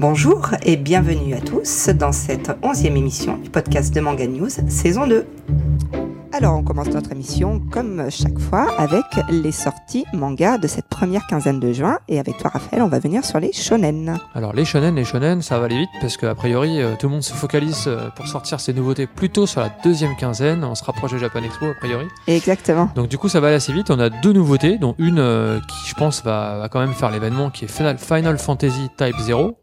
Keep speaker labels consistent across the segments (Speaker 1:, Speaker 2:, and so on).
Speaker 1: Bonjour et bienvenue à tous dans cette onzième émission du podcast de Manga News, saison 2. Alors on commence notre émission comme chaque fois avec les sorties manga de cette première quinzaine de juin et avec toi Raphaël on va venir sur les shonen.
Speaker 2: Alors les shonen, les shonen ça va aller vite parce qu'a priori euh, tout le monde se focalise euh, pour sortir ses nouveautés plutôt sur la deuxième quinzaine, on se rapproche de Japan Expo a priori.
Speaker 1: Exactement.
Speaker 2: Donc du coup ça va aller assez vite, on a deux nouveautés dont une euh, qui je pense va, va quand même faire l'événement qui est Final, Final Fantasy Type 0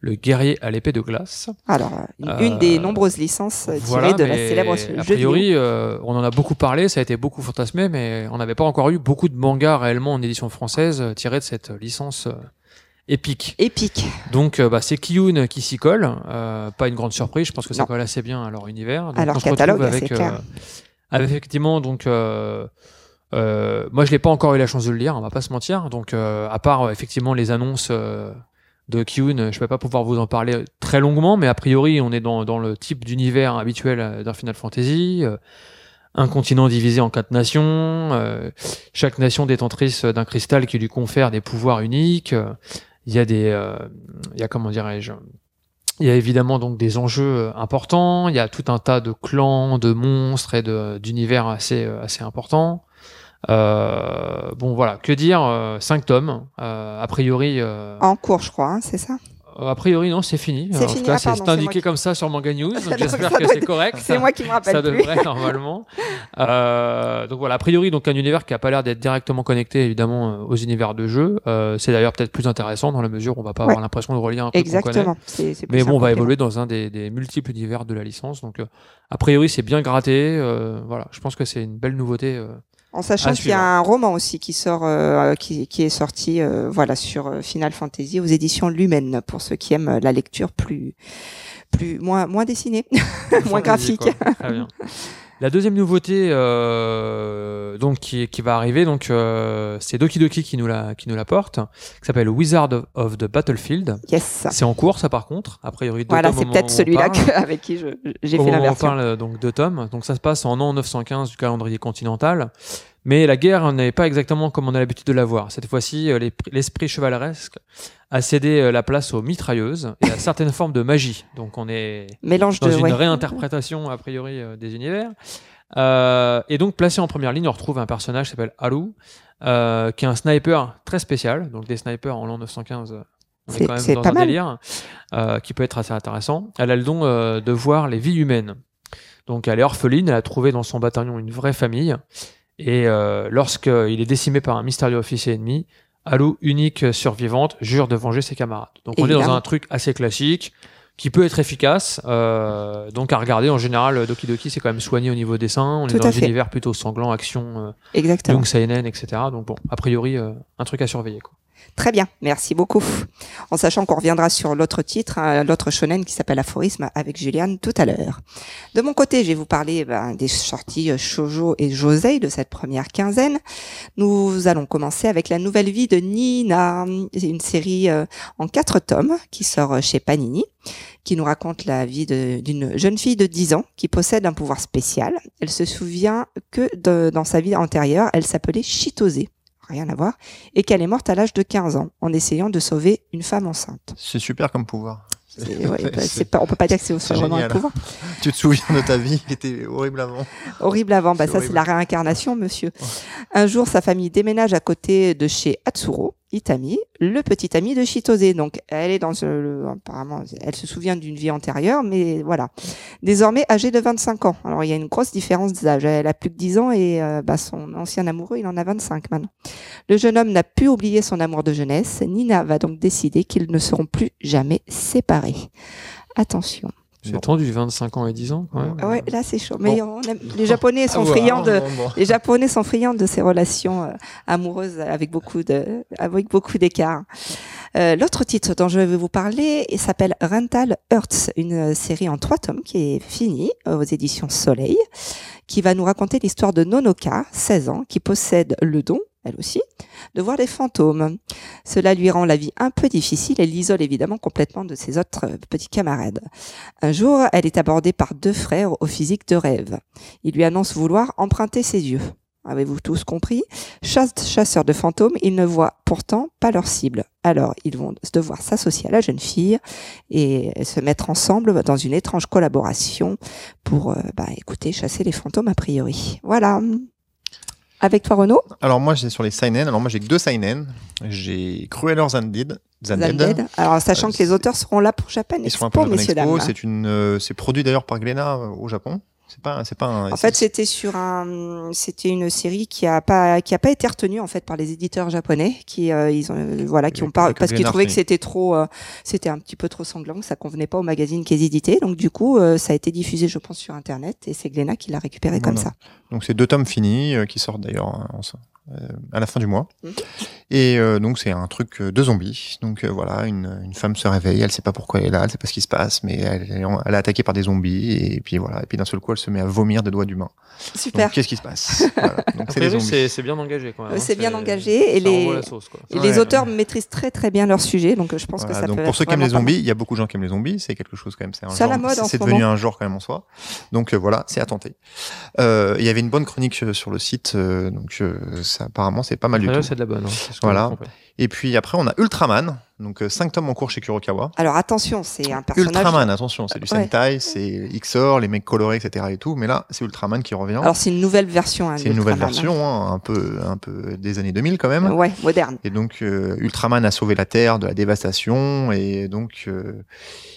Speaker 2: le guerrier à l'épée de glace.
Speaker 1: Alors, une, une des nombreuses licences tirées
Speaker 2: Voilà,
Speaker 1: de la célèbre jeu
Speaker 2: A priori, euh, on en a beaucoup parlé, ça a été beaucoup fantasmé, mais on n'avait pas encore eu beaucoup de mangas réellement en édition française euh, tirés de cette licence euh, épique.
Speaker 1: Épique.
Speaker 2: Donc, euh, bah, c'est Kiyun qui s'y colle. euh, pas une grande surprise, je pense que ça
Speaker 1: Non.
Speaker 2: colle assez bien à leur univers. Donc,
Speaker 1: À leur
Speaker 2: on se
Speaker 1: catalogue, c'est
Speaker 2: avec,
Speaker 1: clair.
Speaker 2: euh, avec effectivement, donc. euh, euh, moi, je l'ai pas encore eu la chance de le lire, on va pas se mentir. Donc, euh, à part euh, effectivement les annonces euh, de Kyun, je vais pas pouvoir vous en parler très longuement, mais a priori, on est dans, le type d'univers habituel euh, d'un Final Fantasy. euh, un continent divisé en quatre nations, euh, chaque nation détentrice d'un cristal qui lui confère des pouvoirs uniques. Il y a des, il y a comment dirais-je, il y a évidemment donc des enjeux importants. Il y a tout un tas de clans, de monstres et d'univers assez assez importants. Euh, bon voilà, que dire euh, Cinq tomes. Euh, a priori, euh,
Speaker 1: En cours, je crois, hein, c'est ça?
Speaker 2: A priori non, c'est fini.
Speaker 1: C'est fini Ah,
Speaker 2: c'est
Speaker 1: pardon,
Speaker 2: c'est
Speaker 1: c'est
Speaker 2: indiqué
Speaker 1: qui-
Speaker 2: comme ça sur Manga News. J'espère que c'est correct.
Speaker 1: C'est moi qui me rappelle
Speaker 2: ça
Speaker 1: plus.
Speaker 2: devrait normalement. Euh, donc voilà, a priori, donc un univers qui a pas l'air d'être directement connecté évidemment euh, aux univers de jeu. Euh, c'est d'ailleurs peut-être plus intéressant dans la mesure où on va pas
Speaker 1: Ouais.
Speaker 2: avoir l'impression de relier un truc connaît.
Speaker 1: Exactement. Plus
Speaker 2: Mais bon, on va évoluer dans un des, des multiples univers de la licence. Donc, euh, a priori, c'est bien gratté. euh, voilà, je pense que c'est une belle nouveauté. Euh.
Speaker 1: En sachant
Speaker 2: À
Speaker 1: qu'il y a un roman aussi qui sort, euh, qui, qui est sorti, euh, voilà, sur euh, Final Fantasy aux éditions Lumen pour ceux qui aiment la lecture plus, plus moins, moins dessinée, moins graphique.
Speaker 2: quoi. Très bien. La deuxième nouveauté, euh, donc qui, qui va arriver, donc euh, c'est Doki Doki qui nous la qui nous la porte, qui s'appelle Wizard of, the Battlefield.
Speaker 1: Yes.
Speaker 2: C'est en cours, ça par contre. A priori, deux
Speaker 1: Voilà, c'est peut-être celui-là avec qui j'ai fait la
Speaker 2: où on
Speaker 1: version.
Speaker 2: parle euh, donc deux tomes. Donc ça se passe en an 915 du calendrier continental. Mais la guerre n'est pas exactement comme on a l'habitude de la voir. Cette fois-ci, euh, les- l'esprit chevaleresque a cédé euh, la place aux mitrailleuses et à certaines formes de magie. Donc on est
Speaker 1: Mélange
Speaker 2: dans
Speaker 1: de.
Speaker 2: une
Speaker 1: ouais.
Speaker 2: réinterprétation a priori euh, des univers. Euh, et donc placé en première ligne, on retrouve un personnage qui s'appelle Haru, euh, qui est un sniper très spécial. Donc des snipers en l'an 915, euh, on est,
Speaker 1: C'est-
Speaker 2: quand même dans
Speaker 1: pas
Speaker 2: un
Speaker 1: mal.
Speaker 2: délire euh, qui peut être assez intéressant. Elle a le don euh, de voir les vies humaines. Donc elle est orpheline, elle a trouvé dans son bataillon une vraie famille. Et euh, lorsqu'il est décimé par un mystérieux officier ennemi, Haru, unique survivante, jure de venger ses camarades. Donc on est dans un truc assez classique qui peut être efficace. euh, donc à regarder, en général, Doki Doki, c'est quand même soigné au niveau dessin. On
Speaker 1: Tout
Speaker 2: est dans un
Speaker 1: fait.
Speaker 2: univers plutôt sanglant, action, euh,
Speaker 1: Exactement.
Speaker 2: Young Seinen, etc. Donc bon, a priori, euh, un truc à surveiller. Quoi.
Speaker 1: Très bien, merci beaucoup. En sachant qu'on reviendra sur l'autre titre, hein, l'autre shonen qui s'appelle Aphorisme avec Juliane tout à l'heure. De mon côté, je vais vous parler ben, des sorties euh, shoujo et josei de cette première quinzaine. Nous allons commencer avec la nouvelle vie de Nina, une série euh, en quatre tomes qui sort euh, chez Panini qui nous raconte la vie d'une jeune fille de 10 ans qui possède un pouvoir spécial. Elle se souvient que dans sa vie antérieure, elle s'appelait Chitose, rien à voir, et qu'elle est morte à l'âge de 15 ans en essayant de sauver une femme enceinte.
Speaker 3: C'est super comme pouvoir.
Speaker 1: Ouais, bah, pas, on peut pas dire que c'est vraiment un pouvoir.
Speaker 3: Tu te souviens de ta vie qui était horrible avant
Speaker 1: Horrible avant, bah ça c'est la réincarnation, monsieur. Un jour, sa famille déménage à côté de chez Atsuro, Itami, le petit ami de Chitose. Donc, elle est dans le- apparemment, elle se souvient d'une vie antérieure, mais voilà. Désormais âgée de 25 ans. Alors, il y a une grosse différence d'âge. Elle a plus que 10 ans et euh, bah, son ancien amoureux, il en a 25 maintenant. Le jeune homme n'a pu oublier son amour de jeunesse. Nina va donc décider qu'ils ne seront plus jamais séparés. Attention.
Speaker 2: C'est tendu, 25 ans et 10 ans quand même.
Speaker 1: Ah ouais, là c'est chaud. Mais on aime- les Japonais sont friands de,
Speaker 3: Bon, bon.
Speaker 1: les Japonais sont friands de ces relations euh, amoureuses avec beaucoup de, avec beaucoup d'écart. Euh, L'autre titre dont je vais vous parler s'appelle Rental Earths, une euh, série en trois tomes qui est finie euh, aux éditions Soleil, qui va nous raconter l'histoire de Nonoka, 16 ans, qui possède le don, elle aussi, de voir des fantômes. Cela lui rend la vie un peu difficile et l'isole évidemment complètement de ses autres euh, petits camarades. Un jour, elle est abordée par deux frères au physique de rêve. Ils lui annoncent vouloir emprunter ses yeux. Avez-vous tous compris? Chasse- Chasseurs de fantômes, ils ne voient pourtant pas leur cible. Alors, ils vont devoir s'associer à la jeune fille et se mettre ensemble dans une étrange collaboration pour, euh, bah, écoutez, chasser les fantômes a priori. Voilà. Avec toi, Renaud
Speaker 3: Alors moi, j'ai sur les seinen. Alors moi, j'ai que deux seinen. J'ai Cruellers Undead. Undead.
Speaker 1: Alors, sachant
Speaker 3: Euh,
Speaker 1: que les auteurs seront là pour Japan
Speaker 3: Ils sont un peu Japan Expo. C'est une, euh, c'est produit d'ailleurs par Glénat euh, au Japon. C'est pas, c'est pas un.
Speaker 1: En fait, c'était sur un, c'était une série qui a pas, qui a pas été retenue en fait par les éditeurs japonais, qui euh, ils ont, euh, voilà, qui ont pas, parce qu'ils trouvaient que c'était trop, euh, c'était un petit peu trop sanglant, que ça convenait pas au magazine qu'ils éditaient. Donc du coup, euh, ça a été diffusé, je pense, sur internet, et c'est Glénat qui l'a récupéré comme ça.
Speaker 3: Donc c'est deux tomes finis qui sortent d'ailleurs en- euh, à la fin du mois.
Speaker 1: Mhm.
Speaker 3: Et euh, donc c'est un truc euh, de zombies. Donc euh, voilà, une, une femme se réveille, elle sait pas pourquoi elle est là, elle sait pas ce qui se passe, mais elle, elle est en- elle est attaquée par des zombies et puis voilà. Et puis d'un seul coup, elle se met à vomir des doigts d'humain.
Speaker 1: Super.
Speaker 3: Qu'est-ce qui se passe? Voilà. C'est
Speaker 2: bien engagé quand même.
Speaker 1: Euh,
Speaker 2: hein.
Speaker 1: c'est bien engagé, et les-
Speaker 2: envoie la sauce, quoi.
Speaker 1: Et
Speaker 3: Ouais.
Speaker 1: les auteurs maîtrisent très très bien leur sujet, donc euh, je pense
Speaker 3: Voilà,
Speaker 1: que ça
Speaker 3: donc
Speaker 1: peut
Speaker 3: pour ceux qui aiment les zombies, il y a beaucoup de gens qui aiment les zombies, c'est quelque chose quand même, c'est
Speaker 1: C'est à
Speaker 3: genre,
Speaker 1: la mode en
Speaker 3: c'est
Speaker 1: ce
Speaker 3: devenu
Speaker 1: moment.
Speaker 3: un genre quand même en soi. Donc euh, voilà, c'est à tenter. Euh, Il y avait une bonne chronique euh, sur le site, euh, donc euh, apparemment c'est pas mal du tout.
Speaker 2: c'est de la bonne. hein,
Speaker 3: Voilà. Et puis après on a Ultraman, donc 5 tomes en cours chez Kurokawa.
Speaker 1: Alors attention, c'est un personnage.
Speaker 3: Ultraman, attention, c'est du
Speaker 1: Ouais.
Speaker 3: Sentai, c'est XOR, les mecs colorés, etc. et tout, mais là c'est Ultraman qui revient.
Speaker 1: Alors c'est une nouvelle version. hein,
Speaker 3: c'est une nouvelle
Speaker 1: d'Ultraman,
Speaker 3: version, hein, un peu un peu des années 2000 quand même.
Speaker 1: Ouais, moderne.
Speaker 3: Et donc euh, Ultraman a sauvé la Terre de la dévastation et donc euh,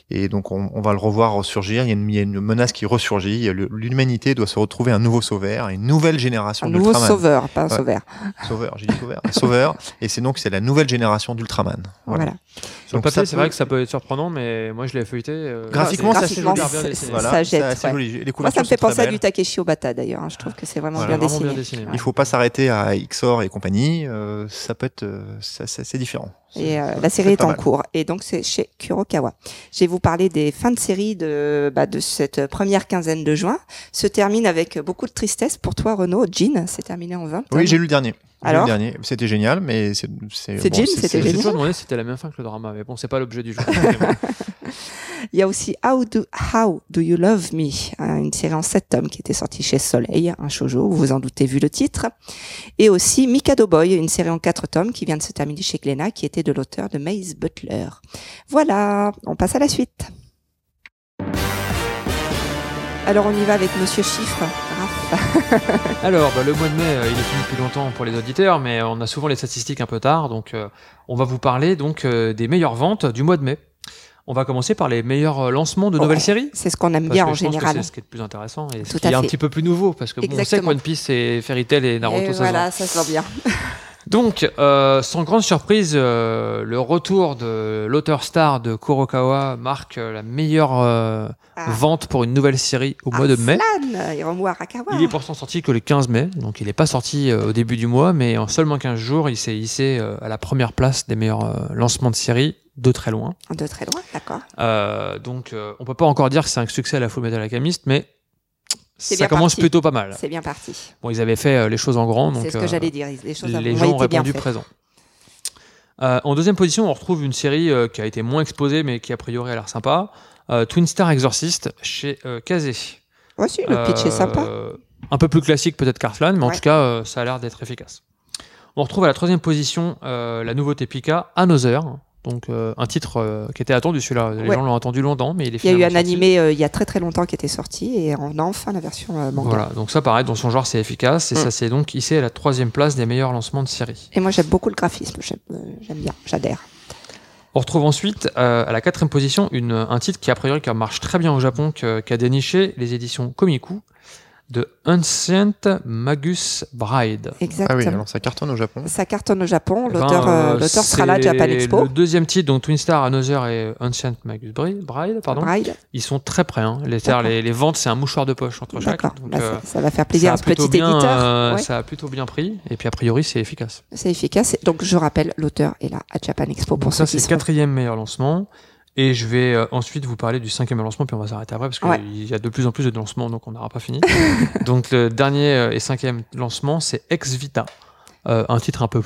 Speaker 3: et donc on, on va le revoir ressurgir. Il y a une, il y a une menace qui ressurgit. L'humanité doit se retrouver un nouveau sauveur, une nouvelle génération
Speaker 1: Un nouveau
Speaker 3: d'Ultraman.
Speaker 1: sauveur, pas un
Speaker 3: Ouais.
Speaker 1: sauveur.
Speaker 3: Sauveur, j'ai dit sauveur. Sauveur. Et c'est donc c'est la nouvelle génération d'Ultraman.
Speaker 1: Voilà.
Speaker 3: Voilà.
Speaker 2: Sur le
Speaker 3: Donc
Speaker 2: papier,
Speaker 3: ça
Speaker 2: c'est vrai que ça peut être surprenant, mais moi je l'ai feuilleté. euh,
Speaker 3: Graphiquement,
Speaker 2: c'est-
Speaker 3: c'est assez
Speaker 1: graphiquement.
Speaker 3: Voilà,
Speaker 1: Ça jette,
Speaker 3: c'est assez
Speaker 1: ouais.
Speaker 3: joli. Les
Speaker 1: Moi, ça me fait penser à du Takeshi Obata d'ailleurs. hein. Je trouve que c'est vraiment
Speaker 3: Voilà,
Speaker 1: bien
Speaker 2: Vraiment bien
Speaker 1: dessiné.
Speaker 3: Il faut pas s'arrêter à XOR et compagnie. euh, ça peut être, euh, ça- ça- c'est différent.
Speaker 1: Et euh, la série est en
Speaker 3: mal.
Speaker 1: cours. Et donc, c'est chez Kurokawa. Je vais vous parler des fins de série de, bah, de cette première quinzaine de juin. Se termine avec beaucoup de tristesse pour toi, Renaud. Jean, c'est terminé en 20.
Speaker 3: Oui, j'ai lu le dernier. J'ai lu
Speaker 1: Alors
Speaker 3: le dernier. C'était génial, mais c'est c'est
Speaker 1: C'est Jim, c'était génial.
Speaker 2: toujours demandé si c'était la même fin que le drama, mais bon, c'est pas l'objet du jeu.
Speaker 1: Il y a aussi How Do, You Love Me, hein, une série en sept tomes qui était sortie chez Soleil, un shoujo, vous vous en doutez vu le titre. Et aussi Mikado Boy, une série en quatre tomes qui vient de se terminer chez Glénat, qui était de l'auteur de Maze Butler. Voilà, on passe à la suite. Alors on y va avec Monsieur Chiffre.
Speaker 2: Alors, bah, le mois de mai, euh, il est fini depuis longtemps pour les auditeurs, mais on a souvent les statistiques un peu tard, donc euh, on va vous parler donc euh, des meilleures ventes du mois de mai. On va commencer par les meilleurs euh, lancements de nouvelles séries.
Speaker 1: C'est ce qu'on aime
Speaker 2: Parce
Speaker 1: bien
Speaker 2: que
Speaker 1: en
Speaker 2: je pense que
Speaker 1: général.
Speaker 2: C'est ce qui est le plus intéressant et ce qui est un petit peu plus nouveau parce que bon, on sait que. One Piece et Fairy Tail et Naruto
Speaker 1: Et
Speaker 2: ça
Speaker 1: voilà, ça se bien.
Speaker 2: Donc, euh, sans grande surprise, euh, le retour de l'auteur star de Kurokawa marque euh, la meilleure
Speaker 1: Ah.
Speaker 2: vente pour une nouvelle série au mois de mai. Il est pourtant sorti que le 15 mai, donc il n'est pas sorti au début du mois, mais en seulement 15 jours, il s'est hissé à la première place des meilleurs lancements de séries, de très loin.
Speaker 1: De très loin, d'accord.
Speaker 2: Euh, donc euh, on peut pas encore dire que c'est un succès à la Full Metal Alchemist, mais ça
Speaker 1: bien
Speaker 2: commence
Speaker 1: parti.
Speaker 2: plutôt pas mal.
Speaker 1: C'est bien parti.
Speaker 2: Bon, ils avaient fait euh, les choses en grand, donc
Speaker 1: C'est ce que
Speaker 2: euh,
Speaker 1: j'allais dire. Les choses
Speaker 2: les gens ont répondu présent. En deuxième position, on retrouve une série qui a été moins exposée, mais qui a priori a l'air sympa. Twin Star Exorcist chez Kazé.
Speaker 1: Voici, le pitch est sympa.
Speaker 2: Un peu plus classique peut-être qu'Arslan, mais en
Speaker 1: Ouais.
Speaker 2: tout cas, ça a l'air d'être efficace. On retrouve à la troisième position la nouveauté Pika, Another. Donc euh, un titre euh, qui était attendu celui-là. Les
Speaker 1: Ouais.
Speaker 2: gens l'ont attendu longtemps, mais il est
Speaker 1: Il y a eu un
Speaker 2: sorti.
Speaker 1: animé euh, il y a très très longtemps qui était sorti et on a enfin la version manga.
Speaker 2: Voilà, donc ça pareil, dans son genre c'est efficace et
Speaker 1: Mm.
Speaker 2: ça c'est donc à la troisième place des meilleurs lancements de série.
Speaker 1: Et moi j'aime beaucoup le graphisme, j'aime bien, j'adhère.
Speaker 2: On retrouve ensuite à la quatrième position une, un titre qui a priori qui marche très bien au Japon, que- qui a déniché les éditions Komiku de Ancient Magus Bride.
Speaker 3: Ah oui,
Speaker 1: Exactement.
Speaker 3: alors ça cartonne au Japon.
Speaker 1: Ça cartonne au Japon,
Speaker 2: Eh ben,
Speaker 1: l'auteur euh,
Speaker 2: euh,
Speaker 1: l'auteur sera là à Japan Expo.
Speaker 2: Le deuxième titre, donc Twin Star, Another et Ancient Magus Bride, Bride, pardon,
Speaker 1: Bride.
Speaker 2: ils sont très près. Hein. Les, ventes, c'est un mouchoir de poche entre chaque.
Speaker 1: D'accord.
Speaker 2: Donc,
Speaker 1: Bah,
Speaker 2: euh,
Speaker 1: ça, ça va faire plaisir à ce petit
Speaker 2: bien,
Speaker 1: éditeur.
Speaker 2: euh,
Speaker 1: Ouais,
Speaker 2: Ça a plutôt bien pris. Et puis a priori, c'est efficace.
Speaker 1: C'est efficace. Donc je rappelle, l'auteur est là à Japan Expo pour
Speaker 2: Donc ça, c'est le quatrième meilleur lancement. Et je vais euh, ensuite vous parler du cinquième lancement, puis on va s'arrêter après, parce qu'il
Speaker 1: Ouais.
Speaker 2: y a de plus en plus de lancements, donc on n'aura pas fini. donc le dernier euh, et cinquième lancement, c'est Ex Vita. Euh, un titre un peu,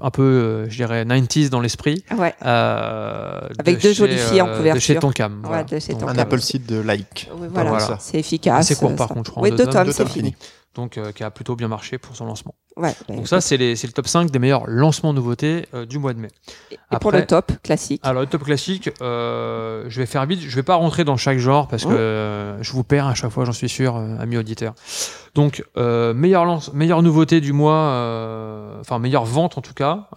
Speaker 2: un peu euh, je dirais, 90s dans l'esprit.
Speaker 1: Ouais.
Speaker 2: euh,
Speaker 1: Avec
Speaker 2: de
Speaker 1: deux
Speaker 2: chez,
Speaker 1: jolies filles en
Speaker 2: euh, De
Speaker 1: couverture.
Speaker 2: chez Tonkam.
Speaker 1: Ouais,
Speaker 2: voilà.
Speaker 1: de chez Tonkam.
Speaker 3: Un Apple site de like.
Speaker 1: Oui, voilà,
Speaker 2: Voilà.
Speaker 1: c'est efficace.
Speaker 2: Assez court, par
Speaker 1: ça.
Speaker 2: contre, je crois, en
Speaker 1: Oui,
Speaker 2: deux
Speaker 1: deux
Speaker 2: tomes,
Speaker 1: c'est
Speaker 3: tomes
Speaker 1: fini.
Speaker 2: Donc qui a plutôt bien marché pour son lancement.
Speaker 1: Ouais, bah,
Speaker 2: donc ça, c'est le top 5 des meilleurs lancements nouveautés du mois de mai.
Speaker 1: Et pour le top classique
Speaker 2: Alors le top classique, je vais faire vite, je vais pas rentrer dans chaque genre parce que je vous perds à chaque fois, j'en suis sûr, amis auditeurs. Donc meilleure, lance, meilleure nouveauté du mois, enfin meilleure vente en tout cas,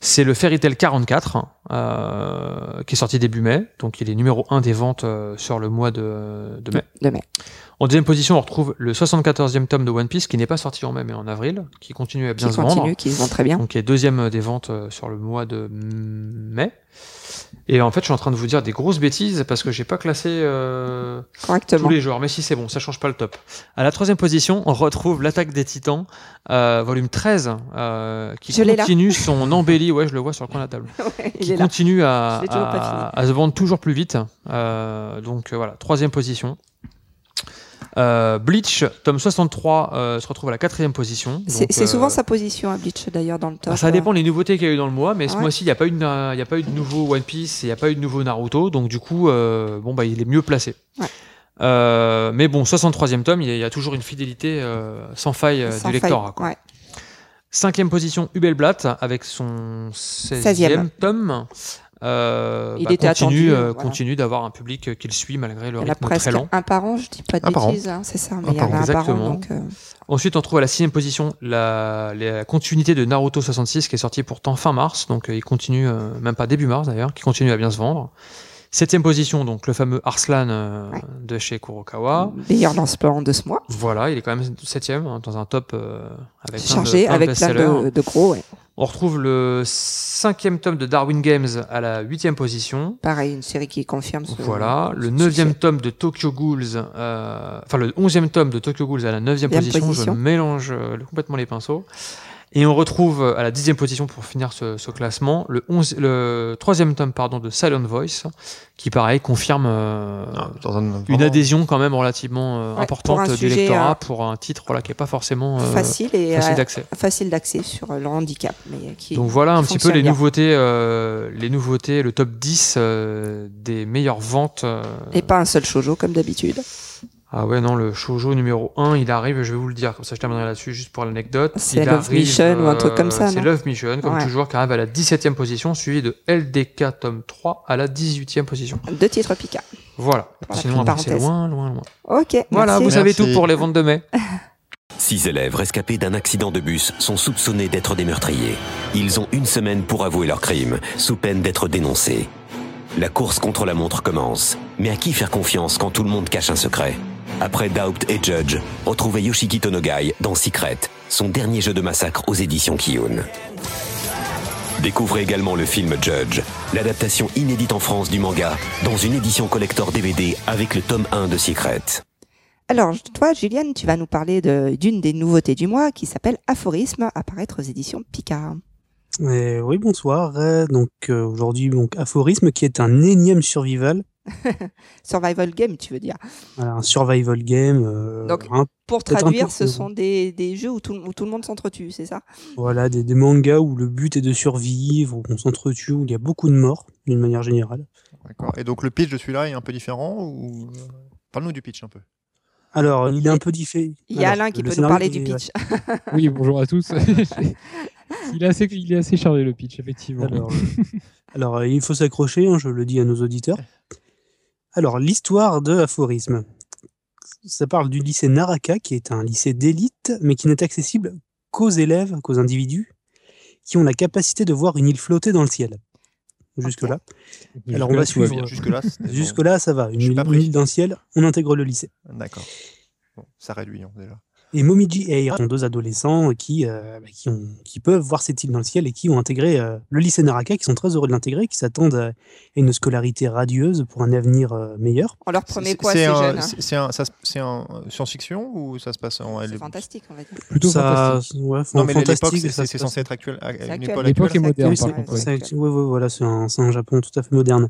Speaker 2: c'est le Fairy Tail 44 euh, qui est sorti début mai, donc il est numéro 1 des ventes euh, sur le mois de, de mai.
Speaker 1: De mai.
Speaker 2: En deuxième position, on retrouve le 74e tome de One Piece qui n'est pas sorti en mai mais en avril, qui continue à bien
Speaker 1: qui
Speaker 2: se
Speaker 1: continue,
Speaker 2: vendre.
Speaker 1: Qui se vend très bien.
Speaker 2: Donc qui est deuxième des ventes euh, sur le mois de mai. Et en fait, je suis en train de vous dire des grosses bêtises parce que j'ai pas classé euh, tous les genres. Mais si c'est bon, ça change pas le top. À la troisième position, on retrouve l'attaque des Titans, euh, volume 13, euh, qui
Speaker 1: Je
Speaker 2: continue son embellie. Ouais, je le vois sur le coin de la table.
Speaker 1: Ouais,
Speaker 2: qui continue à, à, à se vendre toujours plus vite. Euh, donc euh, voilà, troisième position. Euh, Bleach, tome 63, euh, se retrouve à la quatrième position.
Speaker 1: C'est c'est
Speaker 2: euh,
Speaker 1: souvent sa position à Bleach d'ailleurs dans le top.
Speaker 2: bah, ça dépend des nouveautés qu'il y a eu dans le mois, mais ce
Speaker 1: Ouais.
Speaker 2: mois-ci, il n'y a, pas eu de- il y a pas eu de nouveau One Piece, et il n'y a pas eu de nouveau Naruto, donc du coup, euh, bon, bah, il est mieux placé.
Speaker 1: Ouais.
Speaker 2: Euh, mais bon, 63e tome, il y a, il y a toujours une fidélité euh, sans faille euh,
Speaker 1: Sans
Speaker 2: du lectorat. quoi.
Speaker 1: Ouais.
Speaker 2: Cinquième position, Hubelblatt, avec son 16e,
Speaker 1: 16e.
Speaker 2: tome. Euh,
Speaker 1: Il
Speaker 2: bah,
Speaker 1: était
Speaker 2: continue,
Speaker 1: attendu,
Speaker 2: euh,
Speaker 1: voilà.
Speaker 2: continue d'avoir un public qui le suit malgré le rythme
Speaker 1: presque
Speaker 2: très lent.
Speaker 1: un par an, je dis pas de
Speaker 3: Un
Speaker 1: bêtises, hein, c'est ça, mais
Speaker 3: Un
Speaker 1: il y
Speaker 3: par
Speaker 1: en a
Speaker 3: an,
Speaker 1: un par an. Donc, euh,
Speaker 2: Ensuite, on trouve à la sixième position la, la continuité de Naruto 66 qui est sortie pourtant fin mars, donc euh, il continue, même pas début mars d'ailleurs, qui continue à bien se vendre. Septième position, donc le fameux Arslan euh,
Speaker 1: Ouais.
Speaker 2: de chez Kurokawa.
Speaker 1: meilleur lancement de ce mois.
Speaker 2: Voilà, il est quand même septième hein, dans un top euh, avec plein de-
Speaker 1: Chargé
Speaker 2: plein de
Speaker 1: avec plein de, de gros. ouais.
Speaker 2: On retrouve le cinquième tome de Darwin Games à la huitième position.
Speaker 1: Pareil, une série qui confirme ce.
Speaker 2: Voilà, le neuvième tome de Tokyo Ghouls, euh, enfin le onzième tome de Tokyo Ghouls à la neuvième
Speaker 1: Neuvième
Speaker 2: position,
Speaker 1: position.
Speaker 2: je mélange euh, complètement les pinceaux. Et on retrouve euh, à la dixième position pour finir ce, ce classement le, 11, le troisième tome pardon, de Silent Voice, qui pareil confirme euh,
Speaker 3: Ah, un-
Speaker 2: une adhésion quand même relativement euh,
Speaker 1: Ouais,
Speaker 2: importante du lectorat
Speaker 1: euh,
Speaker 2: pour un titre voilà, qui est pas forcément euh,
Speaker 1: Facile et
Speaker 2: facile d'accès.
Speaker 1: facile d'accès sur le handicap. Mais qui,
Speaker 2: Donc voilà un petit peu les
Speaker 1: bien.
Speaker 2: nouveautés, euh, les nouveautés, le top 10 euh, des meilleures ventes. euh,
Speaker 1: Et pas un seul shoujo comme d'habitude.
Speaker 2: Ah ouais, non, le shoujo numéro 1, il arrive, je vais vous le dire, comme ça je terminerai là-dessus juste pour l'anecdote.
Speaker 1: C'est Love
Speaker 2: arrive,
Speaker 1: Mission ou un truc comme ça,
Speaker 2: C'est
Speaker 1: non
Speaker 2: Love Mission, comme
Speaker 1: Ouais.
Speaker 2: toujours, qui arrive à la 17e position, suivi de LDK tome 3 à la 18e position.
Speaker 1: Deux titres Pika.
Speaker 2: Voilà.
Speaker 1: Voilà,
Speaker 2: Sinon, après, c'est loin, loin, loin.
Speaker 1: Ok.
Speaker 2: Voilà,
Speaker 1: merci.
Speaker 2: vous savez tout pour les ventes de mai.
Speaker 4: Six élèves rescapés d'un accident de bus sont soupçonnés d'être des meurtriers. Ils ont une semaine pour avouer leur crime, sous peine d'être dénoncés. La course contre la montre commence. Mais à qui faire confiance quand tout le monde cache un secret? Après Doubt et Judge, retrouvez Yoshiki Tonogai dans Secret, son dernier jeu de massacre aux éditions Kiyun. Découvrez également le film Judge, l'adaptation inédite en France du manga, dans une édition collector DVD avec le tome 1 de Secret.
Speaker 1: Alors, toi, Juliane, tu vas nous parler de- d'une des nouveautés du mois qui s'appelle Aphorisme, apparaître aux éditions Picard.
Speaker 5: Euh, oui, bonsoir. Euh, donc euh, aujourd'hui, donc Aphorisme, qui est un énième survival,
Speaker 1: Survival Game, tu veux dire.
Speaker 5: Voilà, un survival game. euh,
Speaker 1: Donc-
Speaker 5: un-
Speaker 1: Pour traduire, ce sont des, des jeux où tout, où tout le monde s'entretue, c'est ça?
Speaker 5: Voilà, des, des mangas où le but est de survivre, où on s'entretue, où il y a beaucoup de morts, d'une manière générale.
Speaker 3: D'accord. Et donc le pitch de celui-là est un peu différent ou Parle-nous du pitch un peu.
Speaker 5: Alors, il est un peu différent.
Speaker 1: Il y a Alain qui peut nous parler du pitch.
Speaker 6: Oui, bonjour à tous. il, est assez, il est assez chargé le pitch, effectivement.
Speaker 5: Alors, euh, alors, euh, il faut s'accrocher, hein, je le dis à nos auditeurs. Alors, l'histoire de Aphorisme. Ça parle du lycée Naraka, qui est un lycée d'élite, mais qui n'est accessible qu'aux élèves, qu'aux individus, qui ont la capacité de voir une île flotter dans le ciel. Jusque-là. Alors, on va suivre.
Speaker 3: Jusque-là.
Speaker 5: ça va. Une, île- une île dans le ciel, on intègre le lycée.
Speaker 3: D'accord. Bon, ça réduit hein, déjà.
Speaker 5: Et Momiji et Eira sont deux adolescents qui, euh, bah, qui, ont, qui peuvent voir cette île dans le ciel et qui ont intégré euh, le lycée Naraka, qui sont très heureux de l'intégrer, qui s'attendent à une scolarité radieuse pour un avenir euh, meilleur.
Speaker 1: On leur promet quoi,
Speaker 3: c'est
Speaker 1: ces
Speaker 3: un-
Speaker 1: jeunes hein
Speaker 3: un, science-fiction ou ça se passe en
Speaker 1: C'est fantastique, on va dire.
Speaker 6: Plutôt
Speaker 5: ça,
Speaker 6: fantastique.
Speaker 5: ouais,
Speaker 3: Non, mais l'époque,
Speaker 5: fantastique,
Speaker 3: c'est censé être actuel, à une
Speaker 6: L'époque est moderne,
Speaker 1: Oui,
Speaker 6: par contre.
Speaker 5: ouais, voilà, c'est un, c'est un Japon tout à fait moderne.